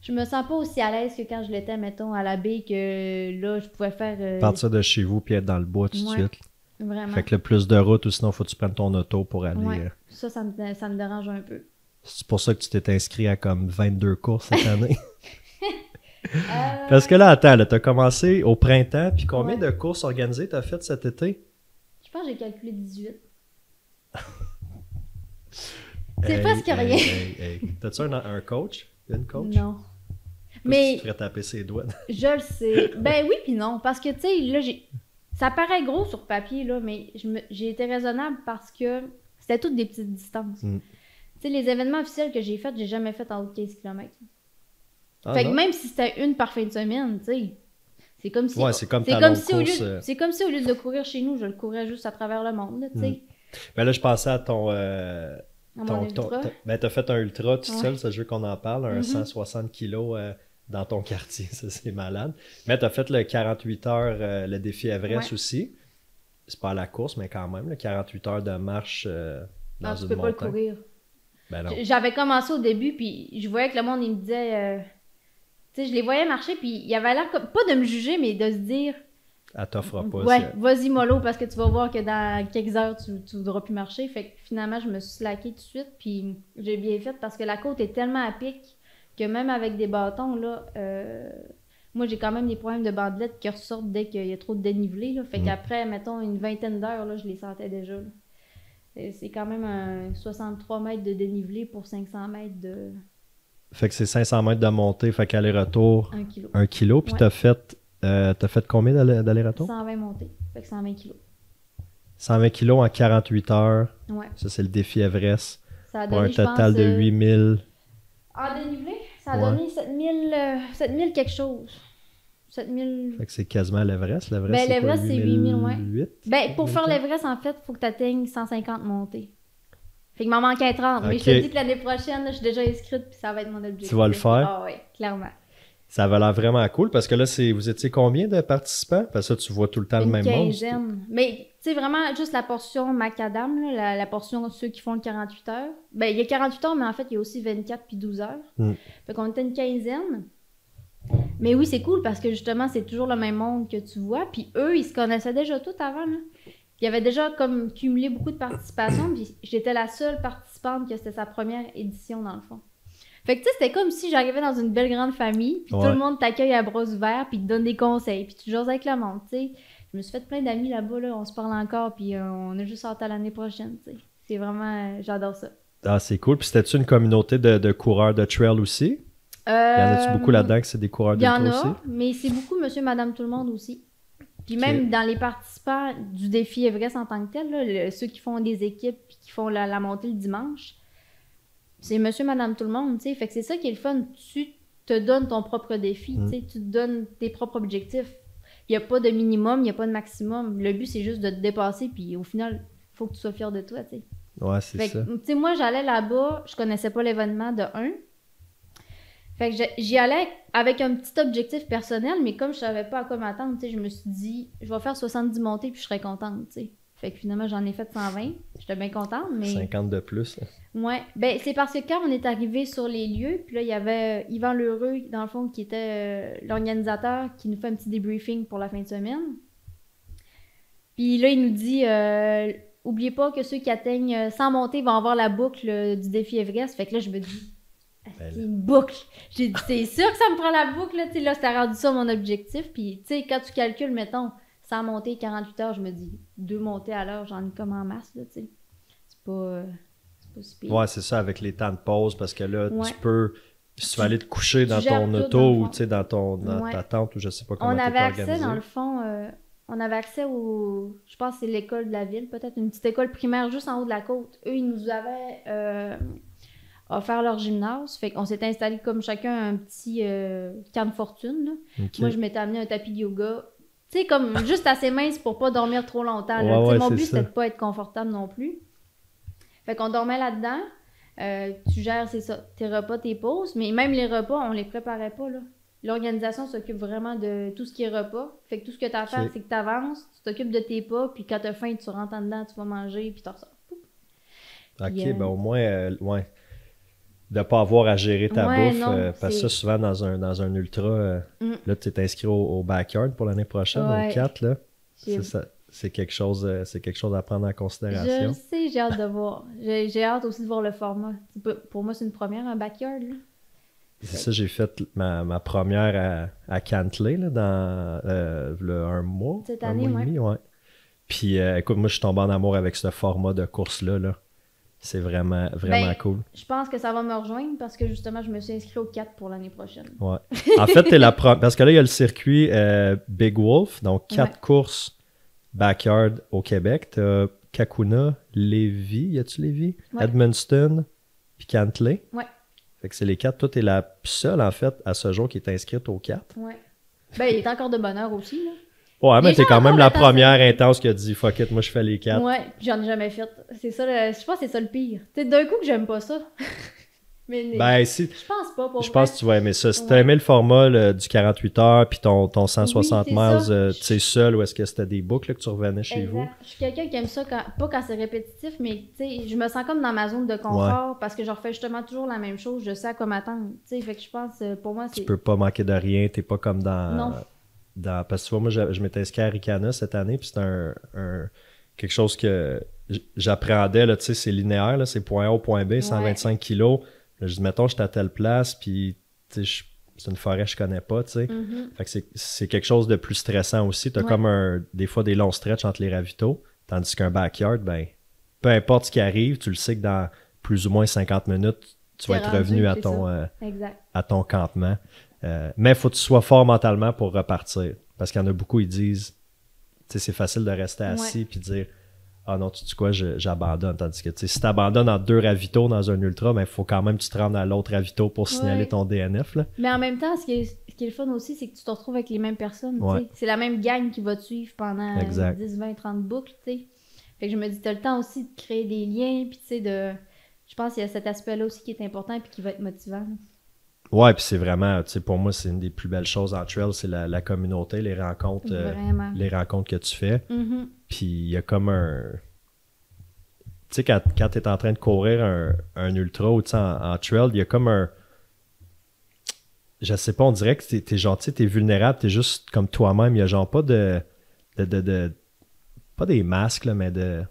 Je me sens pas aussi à l'aise que quand je l'étais, mettons, à la baie, que là, je pouvais faire... euh, partir de chez vous puis être dans le bois tout de Ouais. suite. Vraiment. Fait que le plus de route ou sinon, faut que tu prennes ton auto pour aller. Ouais. euh, Ça, ça me, ça me dérange un peu. C'est pour ça que tu t'es inscrit à comme 22 courses cette année. Euh, Parce que là, attends, là, t'as commencé au printemps, puis combien Ouais. de courses organisées t'as faites cet été? Je pense que j'ai calculé 18. Hey, C'est presque rien. hey, hey. T'as-tu un, un coach? Une coach? Non. Mais Tu te ferais taper ses doigts. je le sais. Ben oui, puis non. Parce que, tu sais, là, j'ai. Ça paraît gros sur papier, là, mais j'ai été raisonnable parce que c'était toutes des petites distances. Mm. Tu sais, les événements officiels que j'ai faits, j'ai jamais fait en haut de 15 km. Ah, fait que même si c'était une par fin de semaine, tu sais, c'est comme si. Ouais, c'est comme si au lieu, euh. c'est comme si au lieu de courir chez nous, je le courais juste à travers le monde, là, tu sais. Mm. Ben là, je pensais à ton. euh, ton, ben, t'as fait un ultra tout Ouais. seul, ça, je veux qu'on en parle, un Mhm. 160 kilos euh, dans ton quartier, ça, c'est malade. Mais t'as fait le 48 heures, euh, le défi Everest Ouais. aussi. C'est pas à la course, mais quand même, le 48 heures de marche euh, dans Non, tu une peux pas le courir. Ben. J'avais commencé au début, puis je voyais que le monde, il me disait. euh, Tu sais, je les voyais marcher, puis il avait l'air comme. Pas de me juger, mais de se dire. Elle t'offre pas. ouais, vas-y, mollo, parce que tu vas voir que dans quelques heures, tu, tu voudras plus marcher. Fait que finalement, je me suis slaquée tout de suite, puis j'ai bien fait parce que la côte est tellement à pic que même avec des bâtons, là. euh, Moi, j'ai quand même des problèmes de bandelettes qui ressortent dès qu'il y a trop de dénivelé. Là. Fait Mm. qu'après, mettons, une vingtaine d'heures, là, je les sentais déjà. C'est quand même un 63 mètres de dénivelé pour 500 mètres de Fait que c'est 500 mètres de montée, fait qu'aller-retour, 1 kg. 1 kilo. Puis Ouais. t'as fait, euh, t'as fait combien d'aller- d'aller-retour? 120 montées. Fait que 120 kilos. 120 kilos en 48 heures. Ouais. Ça, c'est le défi Everest. Ça a Pour un total pense, de euh, 8000. En dénivelé, ça a Ouais. donné 7000, euh, 7000 quelque chose. 7000. Fait que c'est quasiment l'Everest. L'Everest, Ben, c'est quoi, l'Everest, c'est 8000, ouais. 8008? Ben, pour faire 8000? l'Everest, en fait, il faut que tu atteignes 150 montées. Fait qu'il m'en manquait 30. Mais je te dis que l'année prochaine, là, je suis déjà inscrite, puis ça va être mon objectif. Tu vas le faire? Ah ouais, clairement. Ça va l'air vraiment cool parce que là, c'est vous étiez combien de participants? Parce que ça, tu vois tout le temps le même monde. quinzaine. Mais, tu sais, vraiment, juste la portion macadam, là, la, la portion ceux qui font le 48 heures. Ben, il y a 48 heures, mais en fait, il y a aussi 24 puis 12 heures. Mm. Fait qu'on était une quinzaine. Mais oui, c'est cool parce que justement, c'est toujours le même monde que tu vois. Puis eux, ils se connaissaient déjà tout avant. Là. Il y avait déjà comme cumulé beaucoup de participation. Puis j'étais la seule participante que c'était sa première édition, dans le fond. Fait que tu sais, c'était comme si j'arrivais dans une belle grande famille. Puis tout le monde t'accueille à bras ouverts. Puis te donne des conseils. Puis tu joues avec le monde, tu sais. Je me suis fait plein d'amis là-bas. Là. On se parle encore. Puis euh, on a juste hâte à l'année prochaine, tu sais. C'est vraiment... euh, J'adore ça. Ah, c'est cool. Puis c'était-tu une communauté de, de coureurs de trail aussi? Y en a-tu beaucoup là-dedans que c'est des coureurs Il y en a, aussi? mais c'est beaucoup monsieur, madame, tout le monde aussi. Puis même dans les participants du défi Everest en tant que tel, là, le- ceux qui font des équipes puis qui font la, la montée le dimanche, c'est monsieur, madame, tout le monde, tu sais. Fait que c'est ça qui est le fun. Tu te donnes ton propre défi, Mm. tu sais. Tu te donnes tes propres objectifs. Il n'y a pas de minimum, il n'y a pas de maximum. Le but, c'est juste de te dépasser, puis au final, il faut que tu sois fier de toi, tu sais. Ouais, c'est Fait ça. tu sais, moi, j'allais là-bas, je connaissais pas l'événement de 1. Fait que j'y allais avec un petit objectif personnel, mais comme je savais pas à quoi m'attendre, tu sais, je me suis dit, je vais faire 70 montées puis je serais contente, tu sais. Fait que finalement, j'en ai fait 120. J'étais bien contente, mais... 50 de plus. Ouais. Ben, c'est parce que quand on est arrivé sur les lieux, puis là, il y avait euh, Yvan Lheureux, dans le fond, qui était euh, l'organisateur, qui nous fait un petit débriefing pour la fin de semaine. Puis là, il nous dit euh, Oubliez pas que ceux qui atteignent euh, 100 montées vont avoir la boucle euh, du défi Everest. Fait que là, je me dis Ben C'est une boucle? J'ai dit C'est sûr que ça me prend la boucle, là. Tu sais, là, c'était rendu ça mon objectif. Puis, tu sais, quand tu calcules, mettons, 100 montées, 48 heures, je me dis deux montées à l'heure, j'en ai comme en masse, là, tu sais. C'est pas. euh, c'est pas si pire. Ouais, c'est ça, avec les temps de pause, parce que là, Ouais. tu peux. Si tu vas aller te coucher dans ton auto dans ou tu sais, dans, ton, dans Ouais. ta tente ou je sais pas comment On avait accès, organisé. dans le fond, euh, on avait accès au. Je pense que c'est l'école de la ville, peut-être une petite école primaire juste en haut de la côte. Eux, ils nous avaient euh, offert leur gymnase. Fait qu'on s'était installé comme chacun un petit euh, camp de fortune. là. Moi, je m'étais amené un tapis de yoga. Tu sais, comme juste assez mince pour pas dormir trop longtemps. là. Ouais, ouais, mon but, c'était de pas être confortable non plus. Fait qu'on dormait là-dedans. Euh, tu gères, c'est ça, tes repas, tes pauses. Mais même les repas, on les préparait pas, là. L'organisation s'occupe vraiment de tout ce qui est repas. Fait que tout ce que tu as à faire, c'est que tu avances, tu t'occupes de tes pas, puis quand tu as faim, tu rentres en dedans, tu vas manger, puis tu ressors. Ok, euh, ben au moins, euh, ouais. De pas avoir à gérer ta Ouais, bouffe. non, euh, parce que ça, souvent, dans un, dans un ultra, euh, Mm. là, tu es inscrit au, au backyard pour l'année prochaine, Ouais. au 4, là. C'est quelque, chose, euh, c'est quelque chose à prendre en Je considération. sais, j'ai hâte de voir. J'ai hâte aussi de voir le format. Pour moi, c'est une première, un backyard. Là. C'est ça, j'ai fait ma, ma première à, à Cantley, là, dans v'là un mois. Cette un année, et demi, ouais. Puis, écoute, moi, je suis tombé en amour avec ce format de course-là. Là. C'est vraiment, vraiment Ben, cool. Je pense que ça va me rejoindre parce que justement, je me suis inscrit au 4 pour l'année prochaine. Ouais. En fait, t'es la première. Parce que là, il y a le circuit euh, Big Wolf, donc quatre Ouais. courses backyard au Québec. T'as Kakuna, Lévis, y a-tu Lévis? Ouais. Edmundston, puis Cantley. Ouais. Fait que c'est les quatre. Toi, t'es la seule, en fait, à ce jour qui est inscrite aux quatre. Ouais. Ben, il est encore de bonheur aussi. Là. Ouais, mais t'es quand même la première intense qui a dit fuck it, moi je fais les quatre. Ouais, j'en ai jamais fait. C'est ça, le- je pense que c'est ça le pire. Tu d'un coup que j'aime pas ça. Mais Ben, si. je pense pas pour Je vrai. pense que tu vas aimer ça. Si t'as aimé le format là, du 48 heures puis ton, ton 160 Oui, miles, euh, tu sais, seul ou est-ce que c'était des boucles là, que tu revenais chez Exact. vous? Je suis quelqu'un qui aime ça, quand, pas quand c'est répétitif, mais tu sais, je me sens comme dans ma zone de confort parce que je refais justement toujours la même chose, je sais à quoi m'attendre. Tu sais, fait que je pense, euh, pour moi, Tu c'est. peux pas manquer de rien, t'es pas comme dans. Non. Dans parce que tu vois, moi, je, je m'étais inscrit à Ricana cette année, puis c'était un, un- quelque chose que j'appréhendais, tu sais, c'est linéaire, là, c'est point A au point B, 125 kilos. Là, je dis, mettons, j'étais à telle place, puis, tu sais, je- c'est une forêt que je connais pas, tu sais. Mhm. Que c'est- c'est quelque chose de plus stressant aussi. T'as Ouais. comme un, des fois des longs stretches entre les ravitaux, tandis qu'un backyard, ben, peu importe ce qui arrive, tu le sais que dans plus ou moins 50 minutes, tu vas être revenu à ton, euh, à ton campement. Euh, mais il faut que tu sois fort mentalement pour repartir. Parce qu'il y en a beaucoup, ils disent, tu sais, c'est facile de rester assis puis dire, ah non, tu dis quoi, je- j'abandonne. Tandis que tu sais, si tu abandonnes en deux ravitaux dans un ultra, il faut quand même que tu te rendes à l'autre ravito pour signaler Ouais. ton DNF. Là. Mais en même temps, ce qui est, ce qui est le fun aussi, c'est que tu te retrouves avec les mêmes personnes. tu Ouais. C'est la même gang qui va te suivre pendant euh, Exact. 10, 20, 30 boucles. tu sais. Fait que je me dis, t'as le temps aussi de créer des liens, puis tu sais, de. Je pense qu'il y a cet aspect-là aussi qui est important puis qui va être motivant. Ouais, puis c'est vraiment, tu sais, pour moi, c'est une des plus belles choses en trail, c'est la, la communauté, les rencontres, euh, les rencontres que tu fais. Mhm. Puis il y a comme un. Tu sais, quand, quand tu es en train de courir un, un ultra ou tu sais, en, en trail, il y a comme un. Je sais pas, on dirait que t'es es gentil, t'es vulnérable, t'es juste comme toi-même. Il y a genre pas de. de, de, de- pas des masques, là, mais de.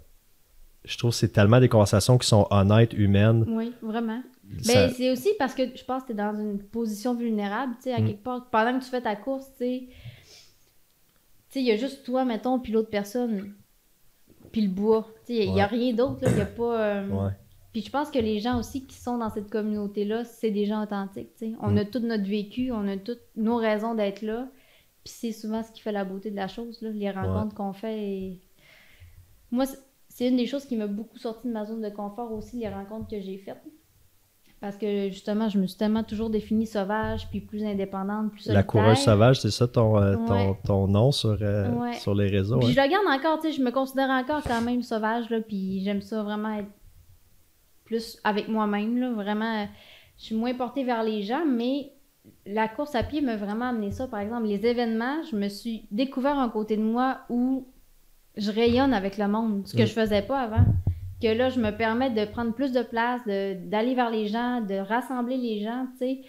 Je trouve que c'est tellement des conversations qui sont honnêtes, humaines. Oui, vraiment. Ça- Ben, c'est aussi parce que je pense que tu es dans une position vulnérable, tu sais, à Mm. quelque part. Pendant que tu fais ta course, tu sais, il y a juste toi, mettons, puis l'autre personne, puis le bois. Tu sais, il n'y a rien d'autre, il n'y a pas... euh, ouais. Puis je pense que les gens aussi qui sont dans cette communauté-là, c'est des gens authentiques, tu sais. On Mm. a tout notre vécu, on a toutes nos raisons d'être là, puis c'est souvent ce qui fait la beauté de la chose, là, les rencontres qu'on fait. Et... Moi, c'est- une des choses qui m'a beaucoup sorti de ma zone de confort aussi, les rencontres que j'ai faites. Parce que justement, je me suis tellement toujours définie sauvage, puis plus indépendante, plus La solitaire. coureuse sauvage, c'est ça ton, euh, ton, Ouais. ton nom sur, euh, Ouais. sur les réseaux. Puis hein? je le garde encore, tu sais, je me considère encore quand même sauvage, là, puis j'aime ça vraiment être plus avec moi-même, là, vraiment, euh, je suis moins portée vers les gens, mais la course à pied m'a vraiment amené ça, par exemple, les événements, je me suis découvert un côté de moi où je rayonne avec le monde, ce que Mm. je faisais pas avant, que là, je me permets de prendre plus de place, de- d'aller vers les gens, de rassembler les gens, tu sais,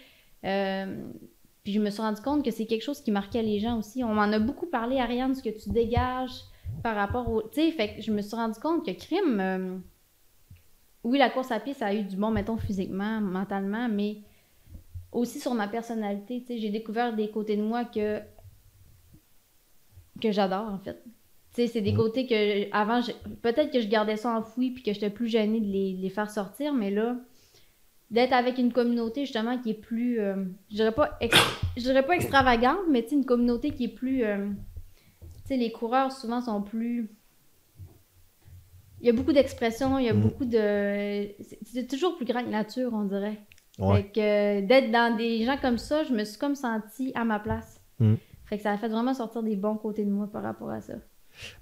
Euh, puis je me suis rendu compte que c'est quelque chose qui marquait les gens aussi. On m'en a beaucoup parlé, Ariane, ce que tu dégages par rapport au. Tu sais, fait que je me suis rendu compte que crime. euh, Oui, la course à pied, ça a eu du bon, mettons, physiquement, mentalement, mais aussi sur ma personnalité. Tu sais, j'ai découvert des côtés de moi que. que j'adore, en fait. Tu sais, c'est des Mm. côtés que avant, je- peut-être que je gardais ça enfoui puis que j'étais plus gênée de les, de les faire sortir, mais là, d'être avec une communauté justement qui est plus, euh, je dirais pas, ex- je dirais pas extravagante, mais tu sais, une communauté qui est plus, euh, tu sais, les coureurs souvent sont plus, il y a beaucoup d'expressions, il y a Mm. beaucoup de, c'est toujours plus grand que nature, on dirait. Ouais. Fait que euh, d'être dans des gens comme ça, je me suis comme sentie à ma place. Mm. Fait que ça a fait vraiment sortir des bons côtés de moi par rapport à ça.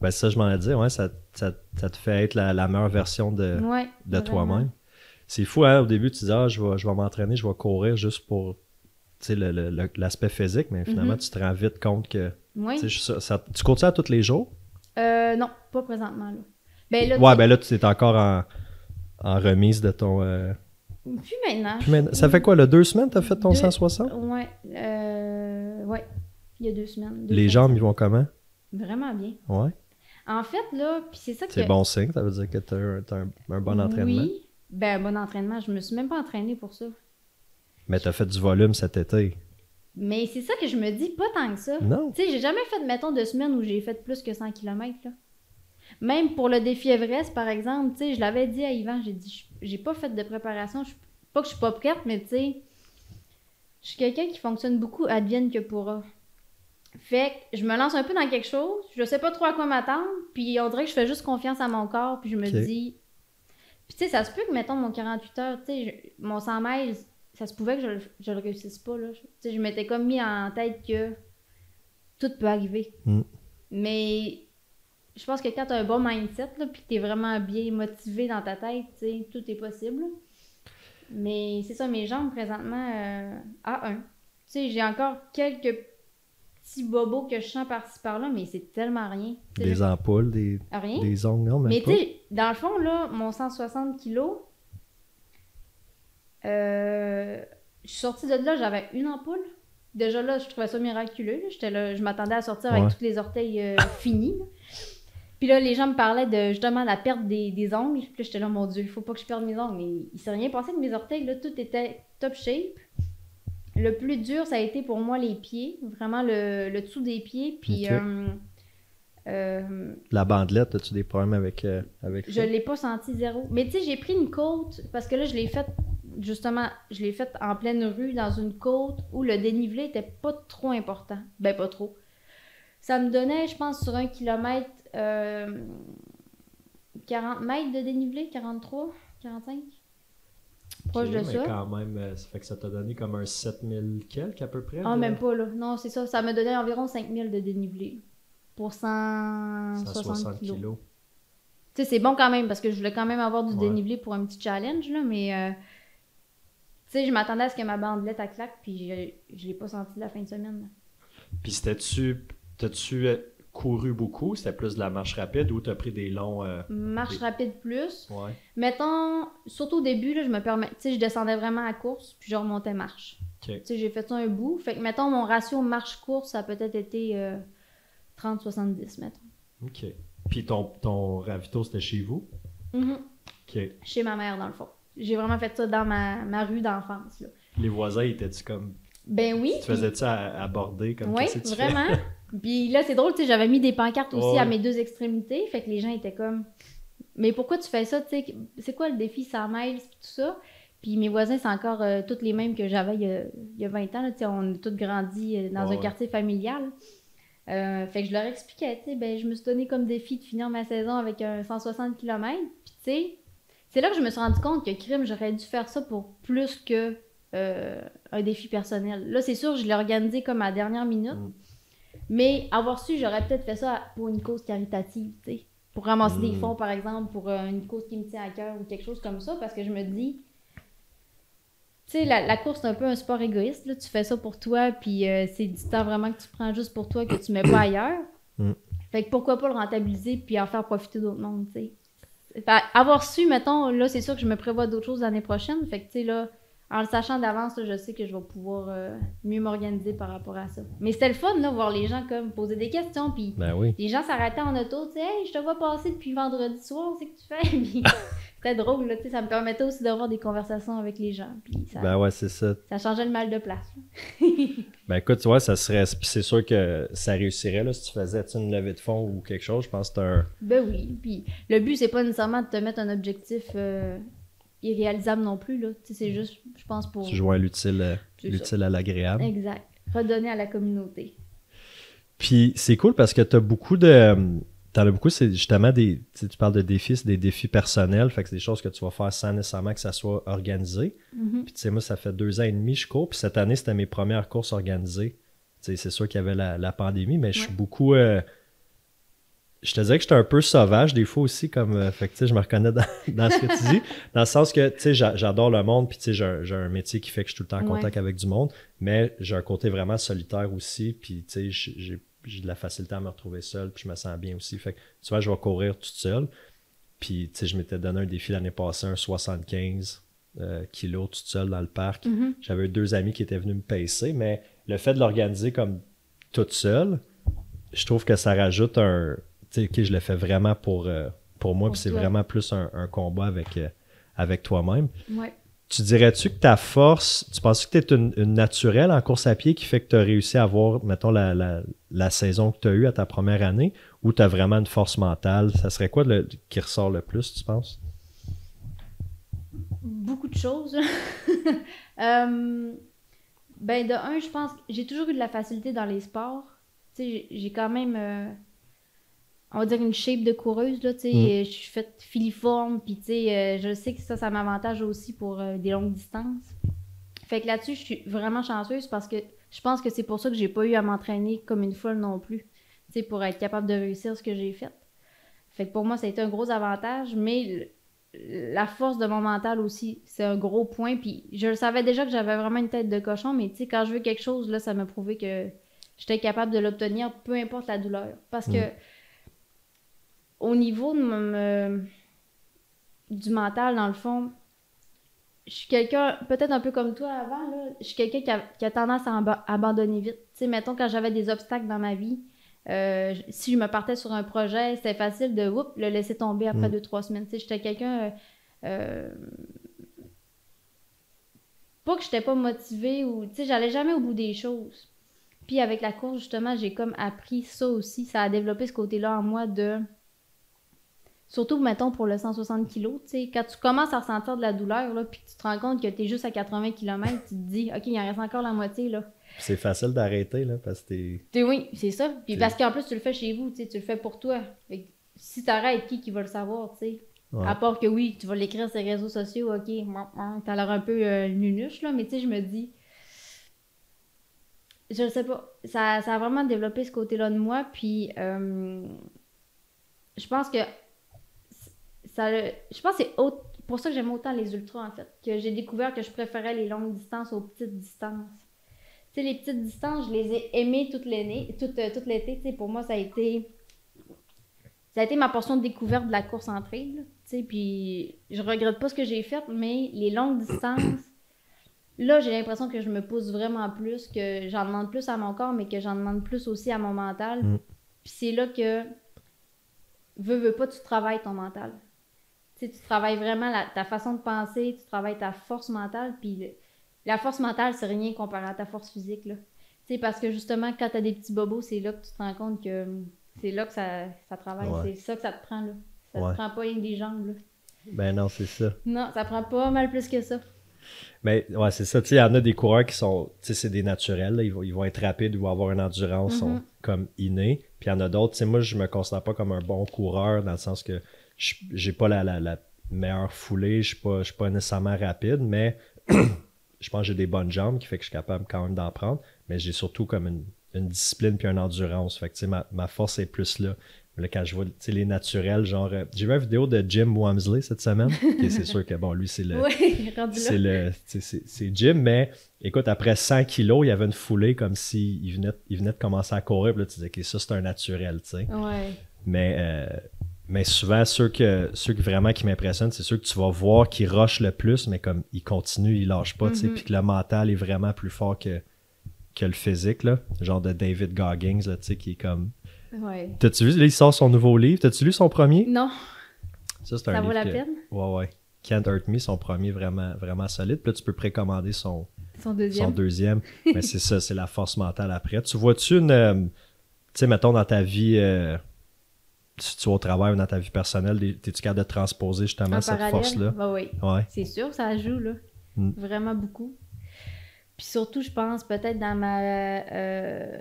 Ben, ça, je m'en ai dit, ouais, ça, ça, ça te fait être la, la meilleure version de, Ouais. de toi-même. C'est fou, hein? Au début, tu disais, ah, je vais, je vais m'entraîner, je vais courir juste pour tu le- le- l'aspect physique, mais finalement, Mhm. tu te rends vite compte que. Oui. tu ça- ça- tu cours ça tous les jours? Euh, non, pas présentement, là. Ben là, Ouais, tu- ben là, tu es encore en, en remise de ton. euh, Plus maintenant. Puis maintenant- ça fait quoi, là, deux semaines, t'as fait ton Deux- 160? Ouais. Euh, ouais. Il y a deux semaines. deux Les semaines. jambes, ils vont comment? Vraiment bien. Ouais. En fait, là, puis c'est ça que. C'est bon signe, ça veut dire que t'as un, t'as un, un bon entraînement. Oui. Ben, un bon entraînement. Je me suis même pas entraînée pour ça. Mais t'as fait du volume cet été. Mais c'est ça que je me dis, pas tant que ça. Non. Tu sais, j'ai jamais fait, mettons, de semaines où j'ai fait plus que 100 km, là. Même pour le défi Everest, par exemple, tu sais, je l'avais dit à Yvan, j'ai dit, je- j'ai pas fait de préparation. Je- pas que je suis pas prête, mais tu sais, je suis quelqu'un qui fonctionne beaucoup advienne que pourra. Fait que je me lance un peu dans quelque chose, je sais pas trop à quoi m'attendre, puis on dirait que je fais juste confiance à mon corps, puis je me dis. Puis tu sais, ça se peut que, mettons, mon 48 heures, tu sais, mon 100 miles, ça se pouvait que je, le- je le réussisse pas, là. Tu sais, je m'étais comme mis en tête que tout peut arriver. Mm. Mais je pense que quand tu as un bon mindset, là, puis que tu es vraiment bien motivé dans ta tête, tu sais, tout est possible. Mais c'est ça, mes jambes présentement, euh, A1. Tu sais, j'ai encore quelques petits bobos que je sens par-ci par-là, mais c'est tellement rien. Des ampoules, des, Rien. des ongles, non, même Mais tu sais, dans le fond, là, mon 160 kilos, euh, je suis sortie de là, j'avais une ampoule. Déjà là, je trouvais ça miraculeux. J'étais là, je m'attendais à sortir avec tous les orteils euh, finis. là. Puis là, les gens me parlaient de justement la perte des, des ongles. Puis là, j'étais là, mon Dieu, il faut pas que je perde mes ongles. Mais il s'est rien passé avec mes orteils. Là, tout était top shape. Le plus dur, ça a été pour moi les pieds. Vraiment le, le dessous des pieds. Puis euh, euh, La bandelette, as-tu des problèmes avec, euh, avec je l'ai pas senti zéro. Mais tu sais, j'ai pris une côte parce que là, je l'ai faite justement, je l'ai faite en pleine rue dans une côte où le dénivelé était pas trop important. Ben, pas trop. Ça me donnait, je pense, sur un kilomètre, euh, 40 mètres de dénivelé, 43, 45. Proche de mais ça. quand même, euh, ça fait que ça t'a donné comme un 7000 quelques à peu près. Ah, de- même pas, là. Non, c'est ça. Ça me donnait environ 5000 de dénivelé. Pour 160 160 kilos. kilos. Tu sais, c'est bon quand même parce que je voulais quand même avoir du Ouais. dénivelé pour un petit challenge, là, mais. euh, tu sais, je m'attendais à ce que ma bandelette à claque, puis je, je l'ai pas senti la fin de semaine. là. Puis c'était-tu. T'as-tu euh, couru beaucoup? C'était plus de la marche rapide ou t'as pris des longs. euh, Marche rapide plus. Ouais. Mettons, surtout au début, là, je me permets. Tu sais, je descendais vraiment à course, puis je remontais marche. Tu sais, j'ai fait ça un bout. Fait que, mettons, mon ratio marche-course, ça a peut-être été euh, 30-70, mettons. Ok. Puis ton, ton ravito, c'était chez vous? Mhm. Ok. Chez ma mère, dans le fond. J'ai vraiment fait ça dans ma, ma rue d'enfance, là. Les voisins, étaient-tu comme. Ben oui. Tu faisais-tu à- aborder comme Oui, vraiment. Puis là, c'est drôle, tu sais, j'avais mis des pancartes aussi Ouais. à mes deux extrémités. Fait que les gens étaient comme, mais pourquoi tu fais ça, tu sais, c'est quoi le défi 100 miles, tout ça? Puis mes voisins, c'est encore euh, tous les mêmes que j'avais il, y a- il y a 20 ans. là, tu sais, on a tous grandi euh, dans Ouais, un ouais. quartier familial. Euh, fait que je leur expliquais, tu sais, ben, je me suis donné comme défi de finir ma saison avec un 160 km. Puis tu sais, c'est là que je me suis rendu compte que crime, j'aurais dû faire ça pour plus que euh, un défi personnel. Là, c'est sûr, je l'ai organisé comme à la dernière minute. Mm. Mais avoir su, j'aurais peut-être fait ça pour une cause caritative, tu sais. Pour ramasser des Mm. fonds, par exemple, pour euh, une cause qui me tient à cœur ou quelque chose comme ça, parce que je me dis, tu sais, la, la course, c'est un peu un sport égoïste, là. Tu fais ça pour toi, puis euh, c'est du temps vraiment que tu prends juste pour toi, que tu mets pas ailleurs. Mm. Fait que pourquoi pas le rentabiliser, puis en faire profiter d'autres mondes, tu sais. Avoir su, mettons, là, c'est sûr que je me prévois d'autres choses l'année prochaine. Fait que, tu sais, là, en le sachant d'avance, je sais que je vais pouvoir euh, mieux m'organiser par rapport à ça. Mais c'était le fun, là, voir les gens comme poser des questions, puis Ben oui. les gens s'arrêtaient en auto, tu sais, hey, je te vois passer depuis vendredi soir, c'est que tu fais? Puis c'était drôle, là, tu sais, ça me permettait aussi d'avoir des conversations avec les gens, puis ça, Ben ouais, c'est ça. ça changeait le mal de place. Ben écoute, tu vois, ça serait. c'est sûr que ça réussirait là, si tu faisais une levée de fonds ou quelque chose. Je pense que c'est un. Ben oui, puis le but, c'est pas nécessairement de te mettre un objectif euh, irréalisable non plus, là, c'est juste, je pense, pour... Tu joins l'utile euh, l'utile à l'agréable. Exact. Redonner à la communauté. Puis c'est cool parce que tu as beaucoup de. T'en as beaucoup, c'est justement des. Tu parles de défis, c'est des défis personnels. Fait que c'est des choses que tu vas faire sans nécessairement que ça soit organisé. Mhm. Puis tu sais, moi, ça fait deux ans et demi que je cours. Puis cette année, c'était mes premières courses organisées. Tu sais, c'est sûr qu'il y avait la, la pandémie, mais je suis Ouais. beaucoup. euh, je te dirais que j'étais un peu sauvage des fois aussi, comme. euh, fait que je me reconnais dans, dans ce que tu dis. Dans le sens que, tu sais, j'a- j'adore le monde. Puis tu sais, j'ai un, métier qui fait que je suis tout le temps en Ouais. contact avec du monde. Mais j'ai un côté vraiment solitaire aussi. Puis tu sais, j'ai- de la facilité à me retrouver seul. Puis je me sens bien aussi. Fait que tu vois, je vais courir toute seule. Puis tu sais, je m'étais donné un défi l'année passée, un 75 euh, kilos toute seule dans le parc. Mhm. J'avais eu deux amis qui étaient venus me pacer, mais le fait de l'organiser comme toute seule, je trouve que ça rajoute un. Ok, je le fais vraiment pour, euh, pour moi, puis c'est vraiment plus un, un combat avec, euh, avec toi-même. Ouais. Tu dirais-tu que ta force, tu penses que tu es une, une naturelle en course à pied qui fait que tu as réussi à avoir, mettons, la, la, la saison que tu as eue à ta première année, ou tu as vraiment une force mentale? Ça serait quoi le- qui ressort le plus, tu penses? beaucoup de choses. Euh, ben, de un, je pense que j'ai toujours eu de la facilité dans les sports. Tu sais, j'ai- j'ai quand même, euh, on va dire, une shape de coureuse, là, tu sais. Mm. euh, Je suis faite filiforme, puis tu sais, euh, je sais que ça, ça m'avantage aussi pour euh, des longues distances. Fait que là-dessus, je suis vraiment chanceuse parce que je pense que c'est pour ça que j'ai pas eu à m'entraîner comme une folle non plus, tu sais, pour être capable de réussir ce que j'ai fait. Fait que pour moi, ça a été un gros avantage, mais la force de mon mental aussi, c'est un gros point. Puis je le savais déjà que j'avais vraiment une tête de cochon, mais tu sais, quand je veux quelque chose, là, ça m'a prouvé que j'étais capable de l'obtenir, peu importe la douleur. Parce que Mm. Au niveau de me- du mental, dans le fond, je suis quelqu'un, peut-être un peu comme toi avant, là, je suis quelqu'un qui a, qui a tendance à aba- abandonner vite. Tu sais, mettons, quand j'avais des obstacles dans ma vie, euh, si je me partais sur un projet, c'était facile de whoop, le laisser tomber après Mm. deux, trois semaines. Tu sais, j'étais quelqu'un. euh, euh, pas que j'étais pas motivée ou. Tu sais, j'allais jamais au bout des choses. Puis avec la course, justement, j'ai comme appris ça aussi. Ça a développé ce côté-là en moi de. Surtout, mettons, pour le 160 kg, tu sais, quand tu commences à ressentir de la douleur, là, puis que tu te rends compte que tu es juste à 80 km, tu te dis, OK, il en reste encore la moitié, là. C'est facile d'arrêter, là, parce que t'es. T'es- oui, c'est ça. Puis parce qu'en plus, tu le fais chez vous, tu sais, tu le fais pour toi. Fait que si t'arrêtes, qui qui va le savoir, tu sais? Ouais. À part que oui, tu vas l'écrire sur les réseaux sociaux, ok, t'as l'air un peu euh, nunuche, là, mais tu sais, je me dis. Je sais pas. Ça, ça a vraiment développé ce côté-là de moi, puis euh, je pense que. Ça, je pense que c'est pour ça que j'aime autant les ultras, en fait. Que j'ai découvert que je préférais les longues distances aux petites distances. Tu sais, les petites distances, je les ai aimées toute l'année, toute, euh, toute l'été. Tu sais, pour moi, ça a été. Ça a été ma portion de découverte de la course en trail. là. Tu sais, puis je regrette pas ce que j'ai fait, mais les longues distances, là, j'ai l'impression que je me pousse vraiment plus, que j'en demande plus à mon corps, mais que j'en demande plus aussi à mon mental. Mm. Puis c'est là que, veux, veux pas, tu travailles ton mental. Tu sais, tu travailles vraiment la- ta façon de penser, tu travailles ta force mentale, puis la force mentale, c'est rien comparé à ta force physique, là. Tu sais, parce que justement, quand t'as des petits bobos, c'est là que tu te rends compte que hum, c'est là que ça, ça travaille. Ouais. C'est ça que ça te prend, là. Ça Ouais. te prend pas rien que des jambes, là. Ben non, c'est ça. Non, ça prend pas mal plus que ça. Mais ouais, c'est ça. Tu sais, il y en a des coureurs qui sont, tu sais, c'est des naturels. là. Ils, vont, ils vont être rapides ou avoir une endurance, sont Mhm. comme innés. Puis il y en a d'autres. Tu sais, moi, je me considère pas comme un bon coureur dans le sens que j'ai pas la, la, la meilleure foulée. Je suis pas, pas nécessairement rapide, mais je pense que j'ai des bonnes jambes qui fait que je suis capable quand même d'en prendre. Mais j'ai surtout comme une, une discipline puis une endurance. Fait que, tu sais, ma, ma force est plus là. Mais Là, quand je vois les naturels, genre, euh, j'ai vu une vidéo de Jim Wamsley cette semaine. Et c'est sûr que, bon, lui, c'est le, Oui, rendu c'est le c'est- Jim mais écoute après 100 kilos il y avait une foulée comme s'il il venait, il venait de commencer à courir puis là tu disais ok ça c'est un naturel tu sais Ouais. mais euh, mais souvent ceux que ceux qui vraiment qui m'impressionnent c'est ceux que tu vas voir qui rushent le plus mais comme ils continuent ils lâchent pas tu sais Mhm. puis que le mental est vraiment plus fort que que le physique là genre de David Goggins là tu sais qui est comme Ouais. t'as-tu vu là, il sort son nouveau livre? T'as-tu lu son premier? Non, ça c'est ça un vaut livre la que- peine? ouais ouais Can't Hurt Me son premier vraiment vraiment solide puis là tu peux précommander son Son son deuxième. deuxième. Mais c'est ça, c'est la force mentale après. Tu vois-tu une. euh, tu sais, mettons dans ta vie. euh, si tu vas au travail ou dans ta vie personnelle, t'es-tu capable de transposer justement En cette force-là? bah oui. Ouais. C'est sûr, ça joue, là. Mm. Vraiment beaucoup. Puis surtout, je pense peut-être dans ma. euh,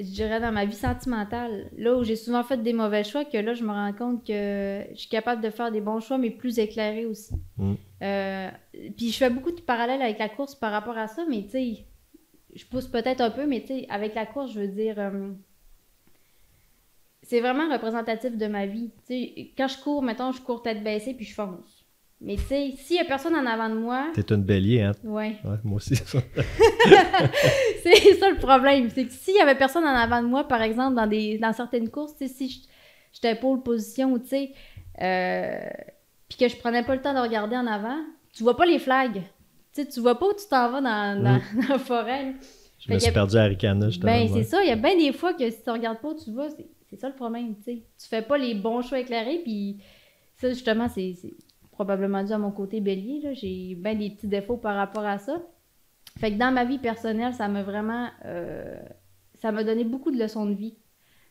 je dirais dans ma vie sentimentale. Là où j'ai souvent fait des mauvais choix, que là, je me rends compte que je suis capable de faire des bons choix, mais plus éclairés aussi. Mm. Euh, puis je fais beaucoup de parallèles avec la course par rapport à ça, mais tu sais, je pousse peut-être un peu, mais tu sais, avec la course, je veux dire. euh, c'est vraiment représentatif de ma vie. Quand je cours, mettons, je cours tête baissée puis je fonce. Mais tu sais, s'il y a personne en avant de moi, T'es une bélier, hein? ouais, Ouais, moi aussi. c'est ça le problème. C'est que s'il y avait personne en avant de moi, par exemple, dans, des, dans certaines courses, tu sais, si je- j'étais pole position, tu sais, euh, puis que je prenais pas le temps de regarder en avant, tu vois pas les flags. Tu sais, tu vois pas où tu t'en vas dans, dans, dans la forêt. là. Je Fait me suis a- perdu à Ricana. Ben, c'est ça. Il y a bien des fois que si tu regardes pas, tu vois, c'est c'est ça le problème, tu sais. Tu fais pas les bons choix éclairés, puis ça, justement, c'est probablement dû à mon côté bélier, là. J'ai bien des petits défauts par rapport à ça. Fait que dans ma vie personnelle, ça m'a vraiment... euh, ça m'a donné beaucoup de leçons de vie.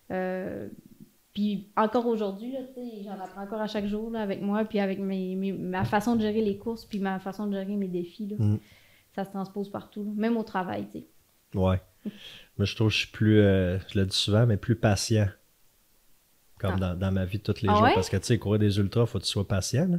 Euh, puis encore aujourd'hui, j'en apprends encore à chaque jour, là, avec moi, puis avec mes, mes- ma façon de gérer les courses, puis ma façon de gérer mes défis, là. Mm. Ça se transpose partout, là. même au travail, tu sais. Ouais. Moi, je trouve que je suis plus, euh, je le dis souvent, mais plus patient. Comme Ah. dans, dans ma vie de tous les Ah jours. ouais? Parce que, tu sais, courir des ultras, faut que tu sois patient. Là.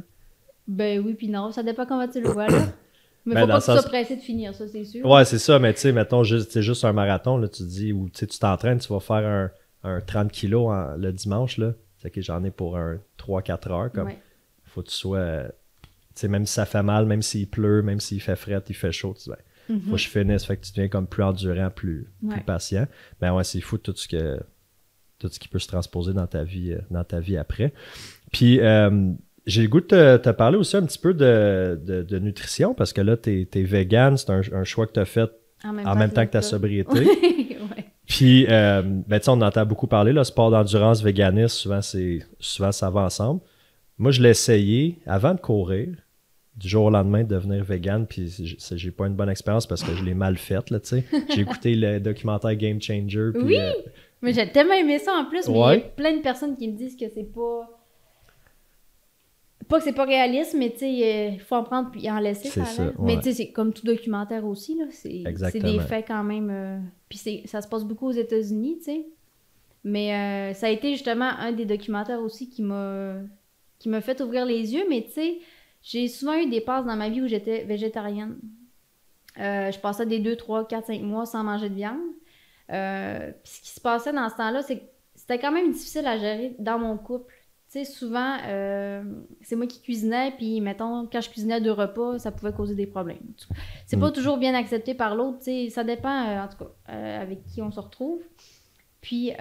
Ben oui, puis non, ça dépend comment tu le vois, là. Mais Ben, faut pas que tu sois pressé de finir, ça, c'est sûr. Ouais, c'est ça, mais tu sais, mettons, juste, sais, juste un marathon, là, tu dis, ou tu sais, tu t'entraînes, tu vas faire un, un 30 kilos en- le dimanche, là. C'est que j'en ai pour un 3-4 heures, comme. Ouais. Faut que tu sois. Tu sais, même si ça fait mal, même s'il pleut, même s'il fait frais, il fait chaud, tu dis, ben, Mhm. faut que je finisse. Fait que tu deviens comme plus endurant, plus, patient. Ben ouais, c'est fou tout ce que tout ce qui peut se transposer dans ta vie, euh, dans ta vie après. Puis euh, j'ai le goût de te, te parler aussi un petit peu de, de- de nutrition parce que là, tu es, vegan, c'est un, un choix que tu as fait En même en même temps que ta sobriété. ouais. Puis, euh, ben, tu sais, on entend beaucoup parler, le sport d'endurance, véganisme, souvent, souvent, ça va ensemble. Moi, je l'ai essayé avant de courir, du jour au lendemain, de devenir vegan, puis j'ai- pas une bonne expérience parce que je l'ai mal faite, là, tu sais. J'ai écouté le documentaire Game Changer, puis Oui! euh, Mais j'ai tellement aimé ça en plus, mais il y a plein de personnes qui me disent que c'est pas. Pas que c'est pas réaliste, mais tu sais, il faut en prendre puis en laisser. Ça, ouais. Mais tu sais, c'est comme tout documentaire aussi, là. C'est des faits quand même. euh, Puis c'est- ça se passe beaucoup aux États-Unis, tu sais. Mais euh, ça a été justement un des documentaires aussi qui m'a qui m'a fait ouvrir les yeux. Mais tu sais, j'ai souvent eu des passes dans ma vie où j'étais végétarienne. Euh, je passais des 2, 3, 4, 5 mois sans manger de viande. Euh, puis ce qui se passait dans ce temps-là, c'est que c'était quand même difficile à gérer dans mon couple. Tu sais, souvent, euh, c'est moi qui cuisinais, puis mettons, quand je cuisinais deux repas, ça pouvait causer des problèmes. C'est pas Mm. toujours bien accepté par l'autre, tu sais, ça dépend, euh, en tout cas, avec qui on se retrouve. Puis,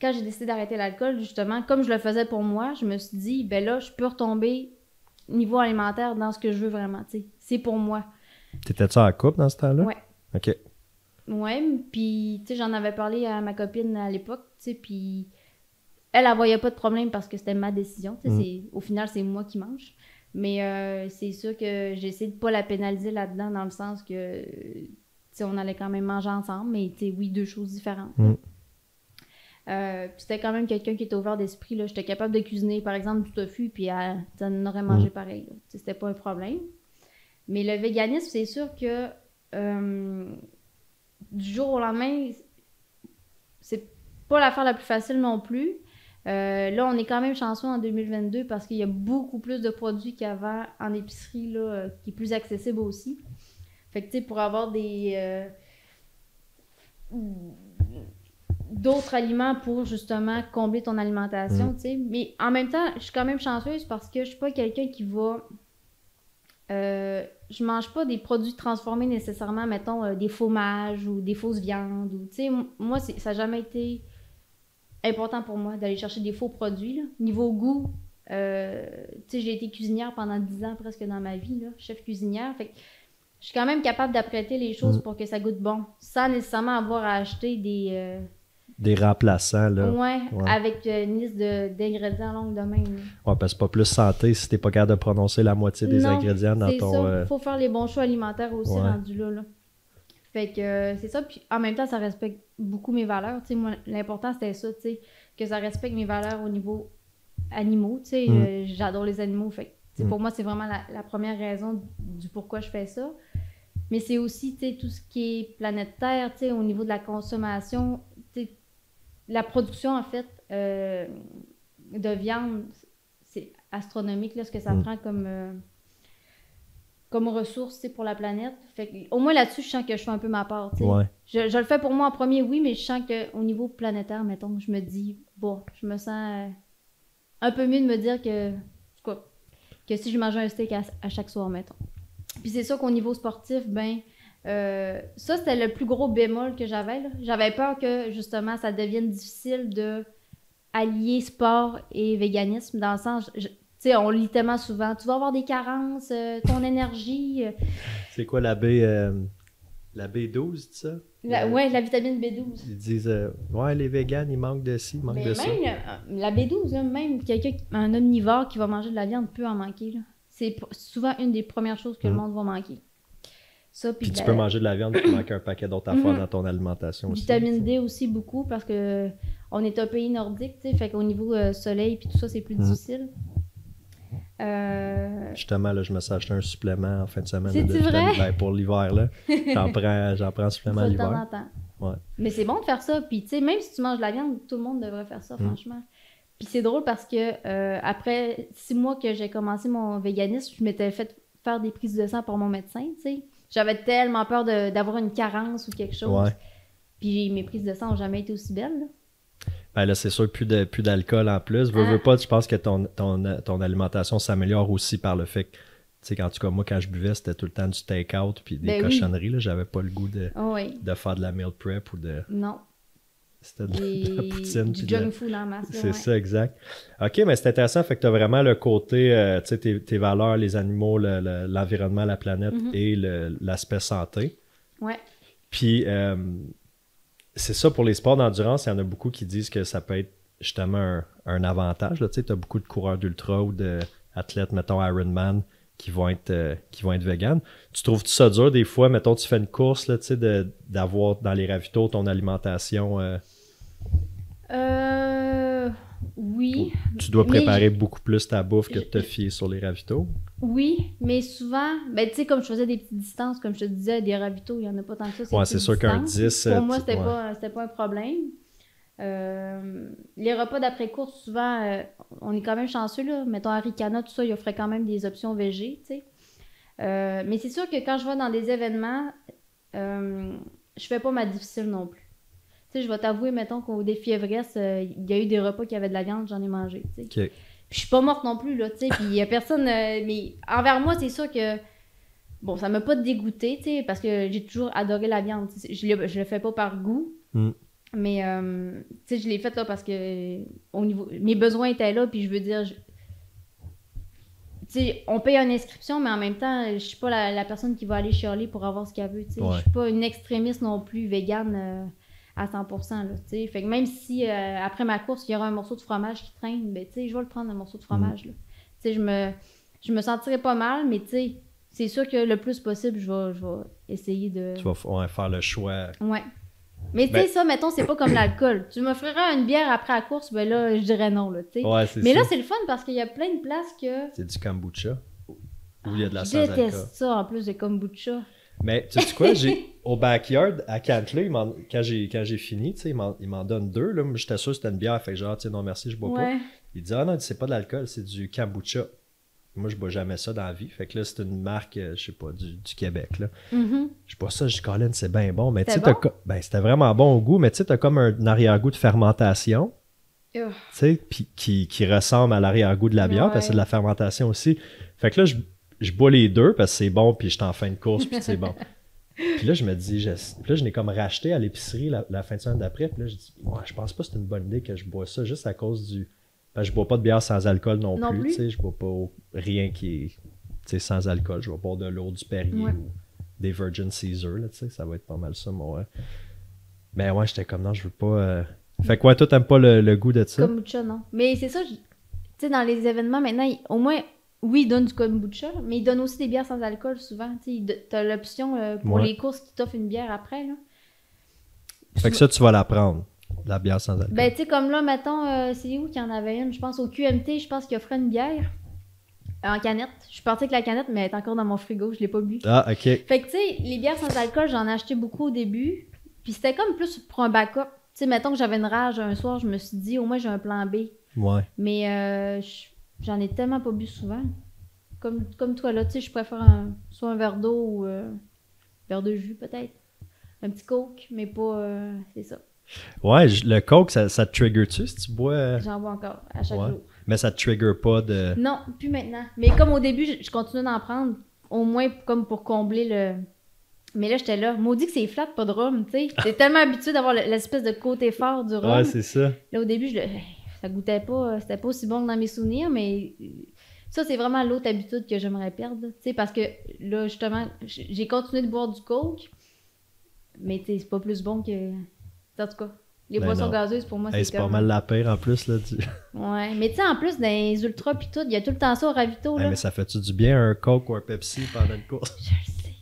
quand j'ai décidé d'arrêter l'alcool, justement, comme je le faisais pour moi, je me suis dit, ben là, je peux retomber niveau alimentaire dans ce que je veux vraiment, tu sais. C'est pour moi. T'étais-tu en couple dans ce temps-là? Ouais. OK. Ouais, puis tu sais, j'en avais parlé à ma copine à l'époque, tu sais, puis elle, elle voyait pas de problème parce que c'était ma décision, tu sais, Mm. c'est- au final, c'est moi qui mange. Mais euh, c'est sûr que j'ai essayé de pas la pénaliser là-dedans, dans le sens que, tu sais, on allait quand même manger ensemble, mais tu sais, oui, deux choses différentes. Mm. Euh, puis c'était quand même quelqu'un qui était ouvert d'esprit, là. J'étais capable de cuisiner, par exemple, du tofu, puis elle, elle en aurait mangé pareil, là. Tu sais, C'était pas un problème. Mais le véganisme, c'est sûr que euh, du jour au lendemain, c'est pas l'affaire la plus facile non plus. Euh, là, on est quand même chanceux en 2022 parce qu'il y a beaucoup plus de produits qu'avant en épicerie, là, euh, qui est plus accessible aussi. Fait que, tu sais, pour avoir des... euh, d'autres aliments pour justement combler ton alimentation, tu sais. Mais en même temps, je suis quand même chanceuse parce que je suis pas quelqu'un qui va... Euh, je mange pas des produits transformés nécessairement, mettons, euh, des fromages ou des fausses viandes. Ou, moi, ça n'a jamais été important pour moi d'aller chercher des faux produits. là. Niveau goût, euh, j'ai été cuisinière pendant 10 ans presque dans ma vie, là, chef cuisinière. Fait je suis quand même capable d'apprêter les choses Mm. pour que ça goûte bon, sans nécessairement avoir à acheter des... Des remplaçants, là. ouais, ouais. avec euh, une liste d'ingrédients longue de même. Ouais, parce que c'est pas plus santé si t'es pas capable de prononcer la moitié des Non, ingrédients dans ton. il euh, faut faire les bons choix alimentaires aussi Ouais. rendus là, là. Fait que euh, c'est ça, puis en même temps, ça respecte beaucoup mes valeurs. Tu sais, moi, l'important, c'était ça, tu sais, que ça respecte mes valeurs au niveau animaux. Mm. euh, J'adore les animaux, fait Mm. pour moi, c'est vraiment la, la première raison du pourquoi je fais ça. Mais c'est aussi, tout ce qui est planète Terre, au niveau de la consommation, la production, en fait, euh, de viande, c'est astronomique, là, ce que ça Mm. prend comme... euh, comme ressource pour la planète. Fait que, au moins là-dessus, je sens que je fais un peu ma part. Ouais. Je, je le fais pour moi en premier, oui, mais je sens qu'au niveau planétaire, mettons, je me dis, bon, je me sens euh, un peu mieux de me dire que, quoi, que si je mangeais un steak à, à chaque soir, mettons. Puis c'est sûr qu'au niveau sportif, ben, euh, ça c'était le plus gros bémol que j'avais. J'avais peur que justement ça devienne difficile de allier sport et véganisme dans le sens, tu sais, on lit tellement souvent, tu vas avoir des carences, euh, ton énergie. euh, C'est quoi la B. la B12, tu ça? la- ouais, la vitamine B12. Ils disent, ouais, les véganes, ils manquent de ci, ils manquent Mais de ça. même la B12, là, même quelqu'un, un omnivore qui va manger de la viande peut en manquer. C'est souvent une des premières choses que le Mm. monde va manquer. Ça, puis Puis tu la- peux manger de la viande, tu manques un paquet d'autres affaires Mhm. dans ton alimentation aussi. Vitamine D aussi beaucoup parce que on est un pays nordique, tu sais, fait qu'au niveau euh, soleil puis tout ça, c'est plus Mm. difficile. Euh, Justement, là, je me suis acheté un supplément en fin de semaine. De vitamine- vrai? ben, pour l'hiver, là. J'en prends, j'en prends un supplément ça, de temps l'hiver. en temps. Ouais. Mais c'est bon de faire ça. Puis, tu sais, même si tu manges de la viande, tout le monde devrait faire ça, Mm. franchement. Puis c'est drôle parce que euh, après six mois que j'ai commencé mon véganisme, je m'étais fait faire des prises de sang par mon médecin, tu sais. J'avais tellement peur d'avoir une carence ou quelque chose. Ouais. Puis mes prises de sang n'ont jamais été aussi belles. là. Ben là, c'est sûr, plus de- plus d'alcool en plus. Veux, Ah. veux pas, je pense que ton, ton, ton alimentation s'améliore aussi par le fait que, tu sais, en tout cas, moi, quand je buvais, c'était tout le temps du take-out puis des Ben oui. cochonneries. là. J'avais pas le goût de, Oh oui. de faire de la meal prep ou de. Non. C'était de, la poutine. du junk food en masse. C'est ouais. ça, exact. OK, mais c'est intéressant. Fait que tu as vraiment le côté, euh, tu sais, tes, tes valeurs, les animaux, le- le- l'environnement, la planète Mhm. et l'aspect santé. Ouais. Puis, euh, c'est ça pour les sports d'endurance. Il y en a beaucoup qui disent que ça peut être justement un, un avantage. Tu sais, tu as beaucoup de coureurs d'ultra ou d'athlètes, mettons Ironman, qui vont être euh, qui vont être véganes. Tu trouves -tu ça dur des fois, mettons, tu fais une course, là, tu sais, d'avoir dans les ravitaux ton alimentation. euh, Euh, oui. tu dois Mais préparer beaucoup plus ta bouffe que de te fier sur les ravitaux? Oui, mais souvent, ben, tu sais, comme je faisais des petites distances, comme je te disais, des ravitaux, il n'y en a pas tant que ça. Ouais, c'est sûr qu'un distances. 10, euh, Pour moi, tu- c'était ouais. pas, c'était pas un problème. Euh, les repas d'après-course, souvent, euh, on est quand même chanceux, là. Mettons, Harry Cana, tout ça, il offrait quand même des options tu sais. Euh, mais c'est sûr que quand je vais dans des événements, je fais pas ma difficile non plus. Tu sais, je vais t'avouer, mettons, qu'au défi Everest, il y a eu des repas qui avaient de la viande, j'en ai mangé, tu sais. OK. Puis je suis pas morte non plus, là, tu sais. Puis il y a personne. mais envers moi, c'est sûr que. Bon, ça m'a pas dégoûté, tu sais, parce que j'ai toujours adoré la viande. Je, le- je le fais pas par goût. Mm. Mais, euh, tu sais, je l'ai fait là parce que au niveau, mes besoins étaient là, puis je veux dire. je- Tu sais, on paye une inscription, mais en même temps, je suis pas la, la personne qui va aller chialer pour avoir ce qu'elle veut, tu sais. Ouais. Je suis pas une extrémiste non plus végane euh, à 100%, là, tu sais. Fait que même si euh, après ma course, il y aura un morceau de fromage qui traîne, ben, tu sais, je vais le prendre, un morceau de fromage, là. Tu sais, je me, je me sentirais pas mal, mais tu sais, c'est sûr que le plus possible, je vais, je vais essayer de... Tu vas ouais, faire le choix. Ouais. Mais tu Ben- sais, ça, mettons, c'est pas comme l'alcool. Tu m'offrirais une bière après la course, ben là, je dirais non, là, tu sais. Ouais, Mais ça. là, c'est le fun parce qu'il y a plein de places que... C'est du kombucha. Où il y a de la je sans-alcool. déteste ça, en plus de kombucha. Mais tu sais quoi, j'ai au backyard à Cantley, quand j'ai quand j'ai fini, tu sais, il m'en donne deux. Là, j'étais sûr que c'était une bière, fait que genre, tu sais, non merci, je bois pas. Il dit ah non, c'est pas de l'alcool, c'est du kombucha. Moi, je bois jamais ça dans la vie. Fait que là, c'est une marque, euh, je sais pas, du, du Québec. Là. Mhm. Je bois ça, je dis Colin, c'est bien bon. Mais tu sais, bon? ben, c'était vraiment bon au goût, mais tu sais, t'as comme un arrière-goût de fermentation. Tu sais, qui, qui ressemble à l'arrière-goût de la bière, parce que c'est de la fermentation aussi. Fait que là, je, je bois les deux parce que c'est bon, puis je suis en fin de course, puis c'est bon. Puis là, je me dis, je, puis là, je l'ai comme racheté à l'épicerie la, la fin de semaine d'après, puis là, je dis, ouais, je pense pas que c'est une bonne idée que je bois ça juste à cause du. Parce que je bois pas de bière sans alcool non, Non plus, plus. tu sais, je bois pas rien qui est sans alcool. Je vais boire de l'eau, du Perrier Ouais. ou des Virgin Caesar, là, ça va être pas mal ça, moi. ouais. Mais ouais, j'étais comme, non, je veux pas. euh, Fait quoi, toi, t'aimes pas le, le goût de ça? Kombucha, non. Mais c'est ça, je- tu sais, dans les événements, maintenant, il- au moins, oui, ils donnent du kombucha, mais ils donnent aussi des bières sans alcool, souvent. Tu t'as l'option euh, pour Ouais. les courses qui t'offrent une bière après, là. Fait que ça, tu vas la prendre, la bière sans alcool. Ben, tu sais, comme là, mettons, euh, c'est où qu'il y en avait une? Je pense au QMT, je pense qu'il offrait une bière euh, en canette. Je suis partie avec la canette, mais elle est encore dans mon frigo, je l'ai pas bu. Ah, ok. Fait que, tu sais, les bières sans alcool, j'en ai acheté beaucoup au début. Puis c'était comme plus pour un backup. Tu sais, mettons que j'avais une rage un soir, je me suis dit, au moins j'ai un plan B. Ouais. Mais euh, je- j'en ai tellement pas bu souvent. Comme, comme toi, là, tu sais, je préfère un- soit un verre d'eau ou euh, un verre de jus, peut-être. Un petit coke, mais pas. euh, c'est ça. Ouais, le coke, ça, ça te trigger-tu si tu bois? euh, J'en bois encore à chaque Ouais. jour. Mais ça te trigger pas de. Non, plus maintenant. Mais comme au début, je, je continue d'en prendre, au moins comme pour combler le. Mais là, j'étais là. Maudit que c'est flat, pas de rhum, tu sais. J'étais tellement habituée d'avoir le- l'espèce de côté fort du rhum. Ouais, c'est ça. Là, au début, je le... ça goûtait pas, c'était pas aussi bon que dans mes souvenirs, mais euh, ça, c'est vraiment l'autre habitude que j'aimerais perdre. Tu sais, parce que là, justement, j'ai continué de boire du coke, mais tu sais, c'est pas plus bon que. En tout cas, les Ben boissons non. gazeuses, pour moi, Hey, c'est pas mal la pire en plus. Là, du- Ouais, mais tu sais, en plus, dans les ultras pis tout, il y a tout le temps ça au ravito, Hey, là. mais ça fait-tu du bien un coke ou un Pepsi pendant une course? Je le sais.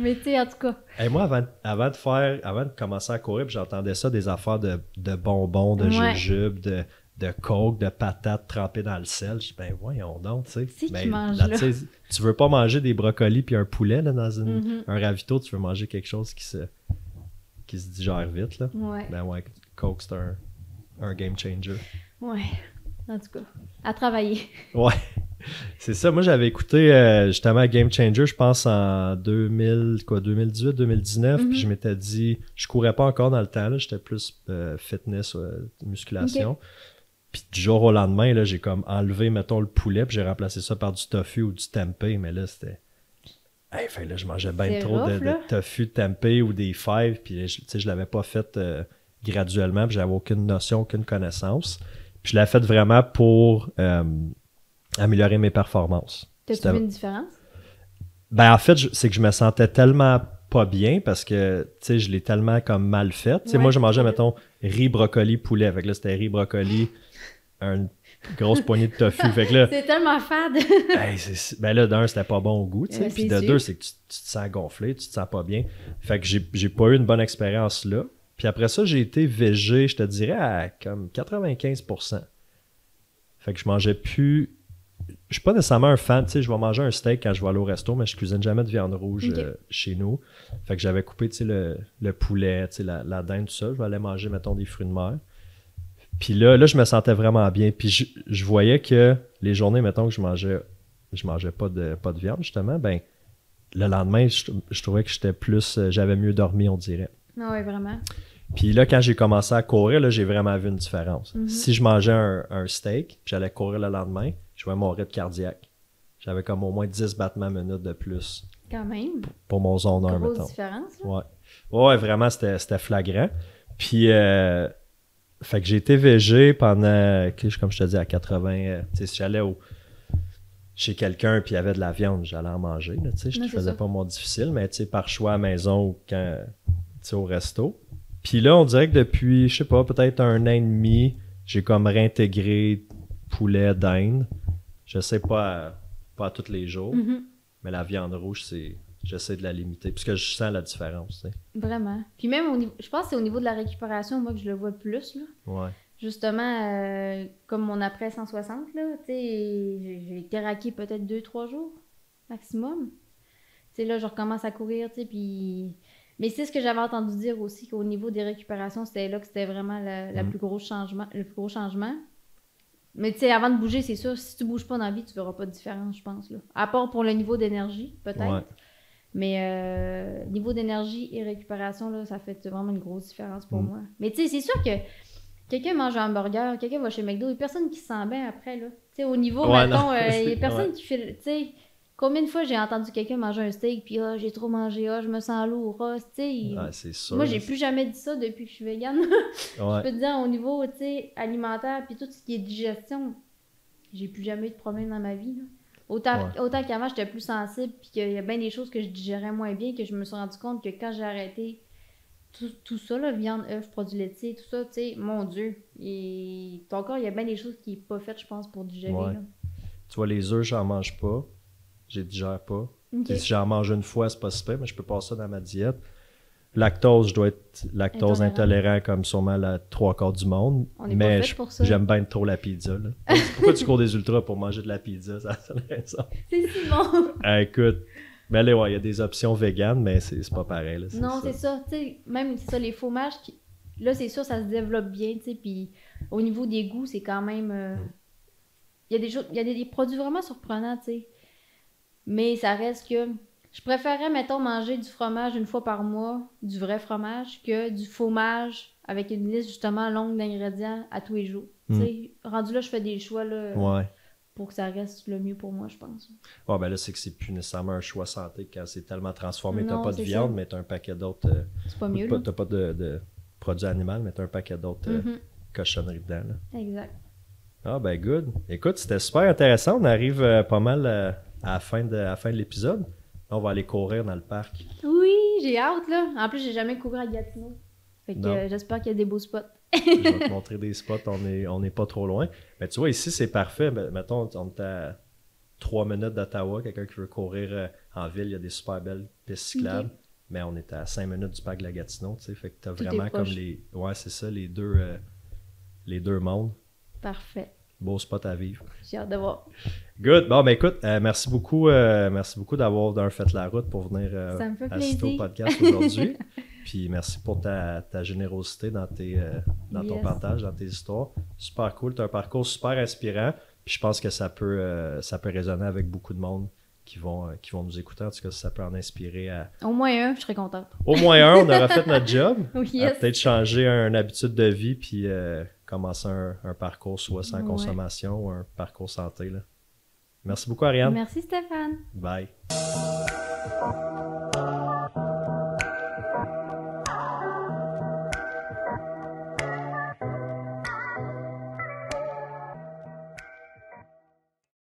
Mais tu sais, en tout cas, Hey, moi, avant, avant de faire, avant de commencer à courir, j'entendais ça des affaires de, de bonbons, de Ouais. jujubes, de, de coke, de patates trempées dans le sel. Je dis, ben voyons donc, tu sais. C'est qui Ben, mange là, là? tu sais, Tu veux pas manger des brocolis puis un poulet là, dans une- Mhm. un ravito, tu veux manger quelque chose qui se, qui se digère vite. Là. ouais, Ben ouais, Coke, c'est un, un game changer. ouais. En tout cas, à travailler. Ouais. C'est ça. Moi, j'avais écouté euh, justement Game Changer, je pense en 2000, quoi, 2018, 2019. Mhm. Puis je m'étais dit, je courais pas encore dans le temps. J'étais plus euh, fitness, euh, musculation. Puis du jour au lendemain, j'ai comme enlevé, mettons, le poulet, puis j'ai remplacé ça par du tofu ou du tempeh. Mais là, c'était. Hey, fait là, je mangeais bien trop de, rough, de là. tofu, de tempeh ou des fèves. Puis je- je l'avais pas fait euh, graduellement, puis j'avais aucune notion, aucune connaissance. Puis je l'ai fait vraiment pour euh, améliorer mes performances. T'as-tu vu une différence? Ben, en fait, c'est que je me sentais tellement pas bien parce que, tu sais, je l'ai tellement comme mal fait. Tu sais, Ouais, moi, je mangeais, mettons, riz, brocoli, poulet. Fait que là, c'était riz, brocoli, une grosse poignée de tofu. Fait que là, C'est tellement fade. ben là, d'un, c'était pas bon au goût. Ouais, Puis de sûr. deux, c'est que tu, tu te sens gonflé, tu te sens pas bien. Fait que j'ai j'ai pas eu une bonne expérience là. Puis après ça, j'ai été végé, je te dirais, à comme 95%. Fait que je mangeais plus je suis pas nécessairement un fan, tu sais, je vais manger un steak quand je vais aller au resto, mais je cuisine jamais de viande rouge euh, chez nous. Fait que j'avais coupé, tu sais, le, le poulet, tu sais, la, la dinde, tout ça. Je vais aller manger, mettons, des fruits de mer. Puis là, là, je me sentais vraiment bien. Puis je, je voyais que les journées, mettons, que je mangeais, je mangeais pas de, pas de viande, justement, ben, le lendemain, je, je trouvais que j'étais plus, euh, j'avais mieux dormi, on dirait. Ah ouais, vraiment. Puis là, quand j'ai commencé à courir, là, j'ai vraiment vu une différence. Mhm. Si je mangeais un, un steak, puis j'allais courir le lendemain, je voyais mon rythme cardiaque. J'avais comme au moins 10 battements minutes de plus Quand même. pour mon zone 1, Grosse mettons. différence. là. Ouais. Ouais, vraiment, c'était c'était flagrant. Puis, euh, fait que j'ai été végé pendant, comme je te dis, à 80. euh, tu sais, si j'allais au- chez quelqu'un puis il y avait de la viande, j'allais en manger. là, tu sais, je ne faisais ça. pas mon difficile, mais tu sais, par choix à la maison ou quand, tu sais, au resto. Puis là, on dirait que depuis, je sais pas, peut-être un an et demi, j'ai comme réintégré poulet, dinde. Je sais pas, à- pas à tous les jours, Mhm. mais la viande rouge, c'est. J'essaie de la limiter, puisque je sens la différence. Vraiment. Puis même au niveau, je pense que c'est au niveau de la récupération, moi, que je le vois le plus, là. Ouais. Justement, euh, comme mon après 160, là, j'ai été raqué peut-être 2-3 jours maximum. Là, je recommence à courir, puis... Mais c'est ce que j'avais entendu dire aussi, qu'au niveau des récupérations, c'était là que c'était vraiment la, la Mhm. plus gros changement, le plus gros changement. Mais tu sais, avant de bouger, c'est sûr, si tu bouges pas dans la vie, tu verras pas de différence, je pense, là. À part pour le niveau d'énergie, peut-être. Ouais. Mais euh, niveau d'énergie et récupération, là, ça fait vraiment une grosse différence pour Mm. moi. Mais tu sais, c'est sûr que quelqu'un mange un hamburger, quelqu'un va chez McDo, il y a personne qui se sent bien après, là. Tu sais, au niveau, Ouais, mettons, euh, il y c'est- a personne ouais. qui fait... Tu sais, combien de fois j'ai entendu quelqu'un manger un steak, puis ah, j'ai trop mangé, ah, je me sens lourd, ah, tu sais... il- Ouais, c'est sûr. Moi, j'ai plus jamais dit ça depuis que je suis végane. Je peux te dire, au niveau, tu sais, alimentaire, puis tout ce qui est digestion, j'ai plus jamais eu de problème dans ma vie, là. Autant, Ouais. autant qu'avant, j'étais plus sensible, puis qu'il y a bien des choses que je digérais moins bien, que je me suis rendu compte que quand j'ai arrêté tout, tout ça, là, viande, œufs, produits laitiers, tout ça, tu sais, mon Dieu, et ton corps, il y a bien des choses qui n'est pas faites, je pense, pour digérer. Ouais. là. Tu vois, les œufs, j'en mange pas. Je les digère pas. Ok. Tu sais, Si j'en mange une fois, c'est pas super, mais je peux passer ça dans ma diète. Lactose, je dois être lactose Intolérant. intolérant comme sûrement la trois quarts du monde. On est mais j'aime bien trop la pizza. Là. Pourquoi tu cours des ultras pour manger de la pizza? Ça. C'est si bon! Ah, écoute, mais ouais, il y a des options véganes, mais c'est c'est pas pareil. là, Non, c'est ça. Même ça, les fromages, qui... là, c'est sûr, ça se développe bien. Puis au niveau des goûts, c'est quand même. euh, Mm. Il y a, des, y a des, des produits vraiment surprenants, sais. Mais ça reste que. Je préférerais, mettons, manger du fromage une fois par mois, du vrai fromage, que du fromage avec une liste justement longue d'ingrédients à tous les jours. Tu Mm. sais, rendu là, je fais des choix là, Ouais. pour que ça reste le mieux pour moi, je pense. Ouais, ben là, c'est que c'est plus nécessairement un choix santé quand c'est tellement transformé. T'as pas de viande, ça. mais t'as un paquet d'autres. euh, C'est pas mieux. T'as pas de, de produits animaux, mais t'as un paquet d'autres euh, Mhm. cochonneries dedans. là. Exact. Ah ben good. Écoute, c'était super intéressant. On arrive euh, pas mal à la fin de, à la fin de l'épisode. Là, on va aller courir dans le parc. Oui, j'ai hâte, là. En plus, j'ai jamais couru à Gatineau. Fait que euh, j'espère qu'il y a des beaux spots. Je vais te montrer des spots. On n'est on est pas trop loin. Mais tu vois, ici, c'est parfait. Mettons, on est à 3 minutes d'Ottawa. Quelqu'un qui veut courir euh, en ville, il y a des super belles pistes cyclables. Mais on est à 5 minutes du parc de la Gatineau. Tu sais, fait que t'as Tout vraiment comme les. Ouais, c'est ça, les deux, euh, les deux mondes. Parfait. Beau spot à vivre. J'ai hâte de voir. Good. Bon, ben écoute, euh, merci beaucoup, euh, merci beaucoup d'avoir d'un fait la route pour venir euh, assister au podcast aujourd'hui. Puis merci pour ta, ta générosité dans, tes, euh, dans ton partage, dans tes histoires. Super cool. Tu as un parcours super inspirant. Puis je pense que ça peut, ça peut résonner avec beaucoup de monde qui vont, qui vont nous écouter. En tout cas, ça peut en inspirer à Au moins un, je serais contente. au moins un. On aura fait notre job. Oui, yes. Peut-être changer une habitude de vie puis euh, commencer un, un parcours soit sans Ouais. consommation ou un parcours santé. Là. Merci beaucoup, Ariane. Merci Stéphane. Bye.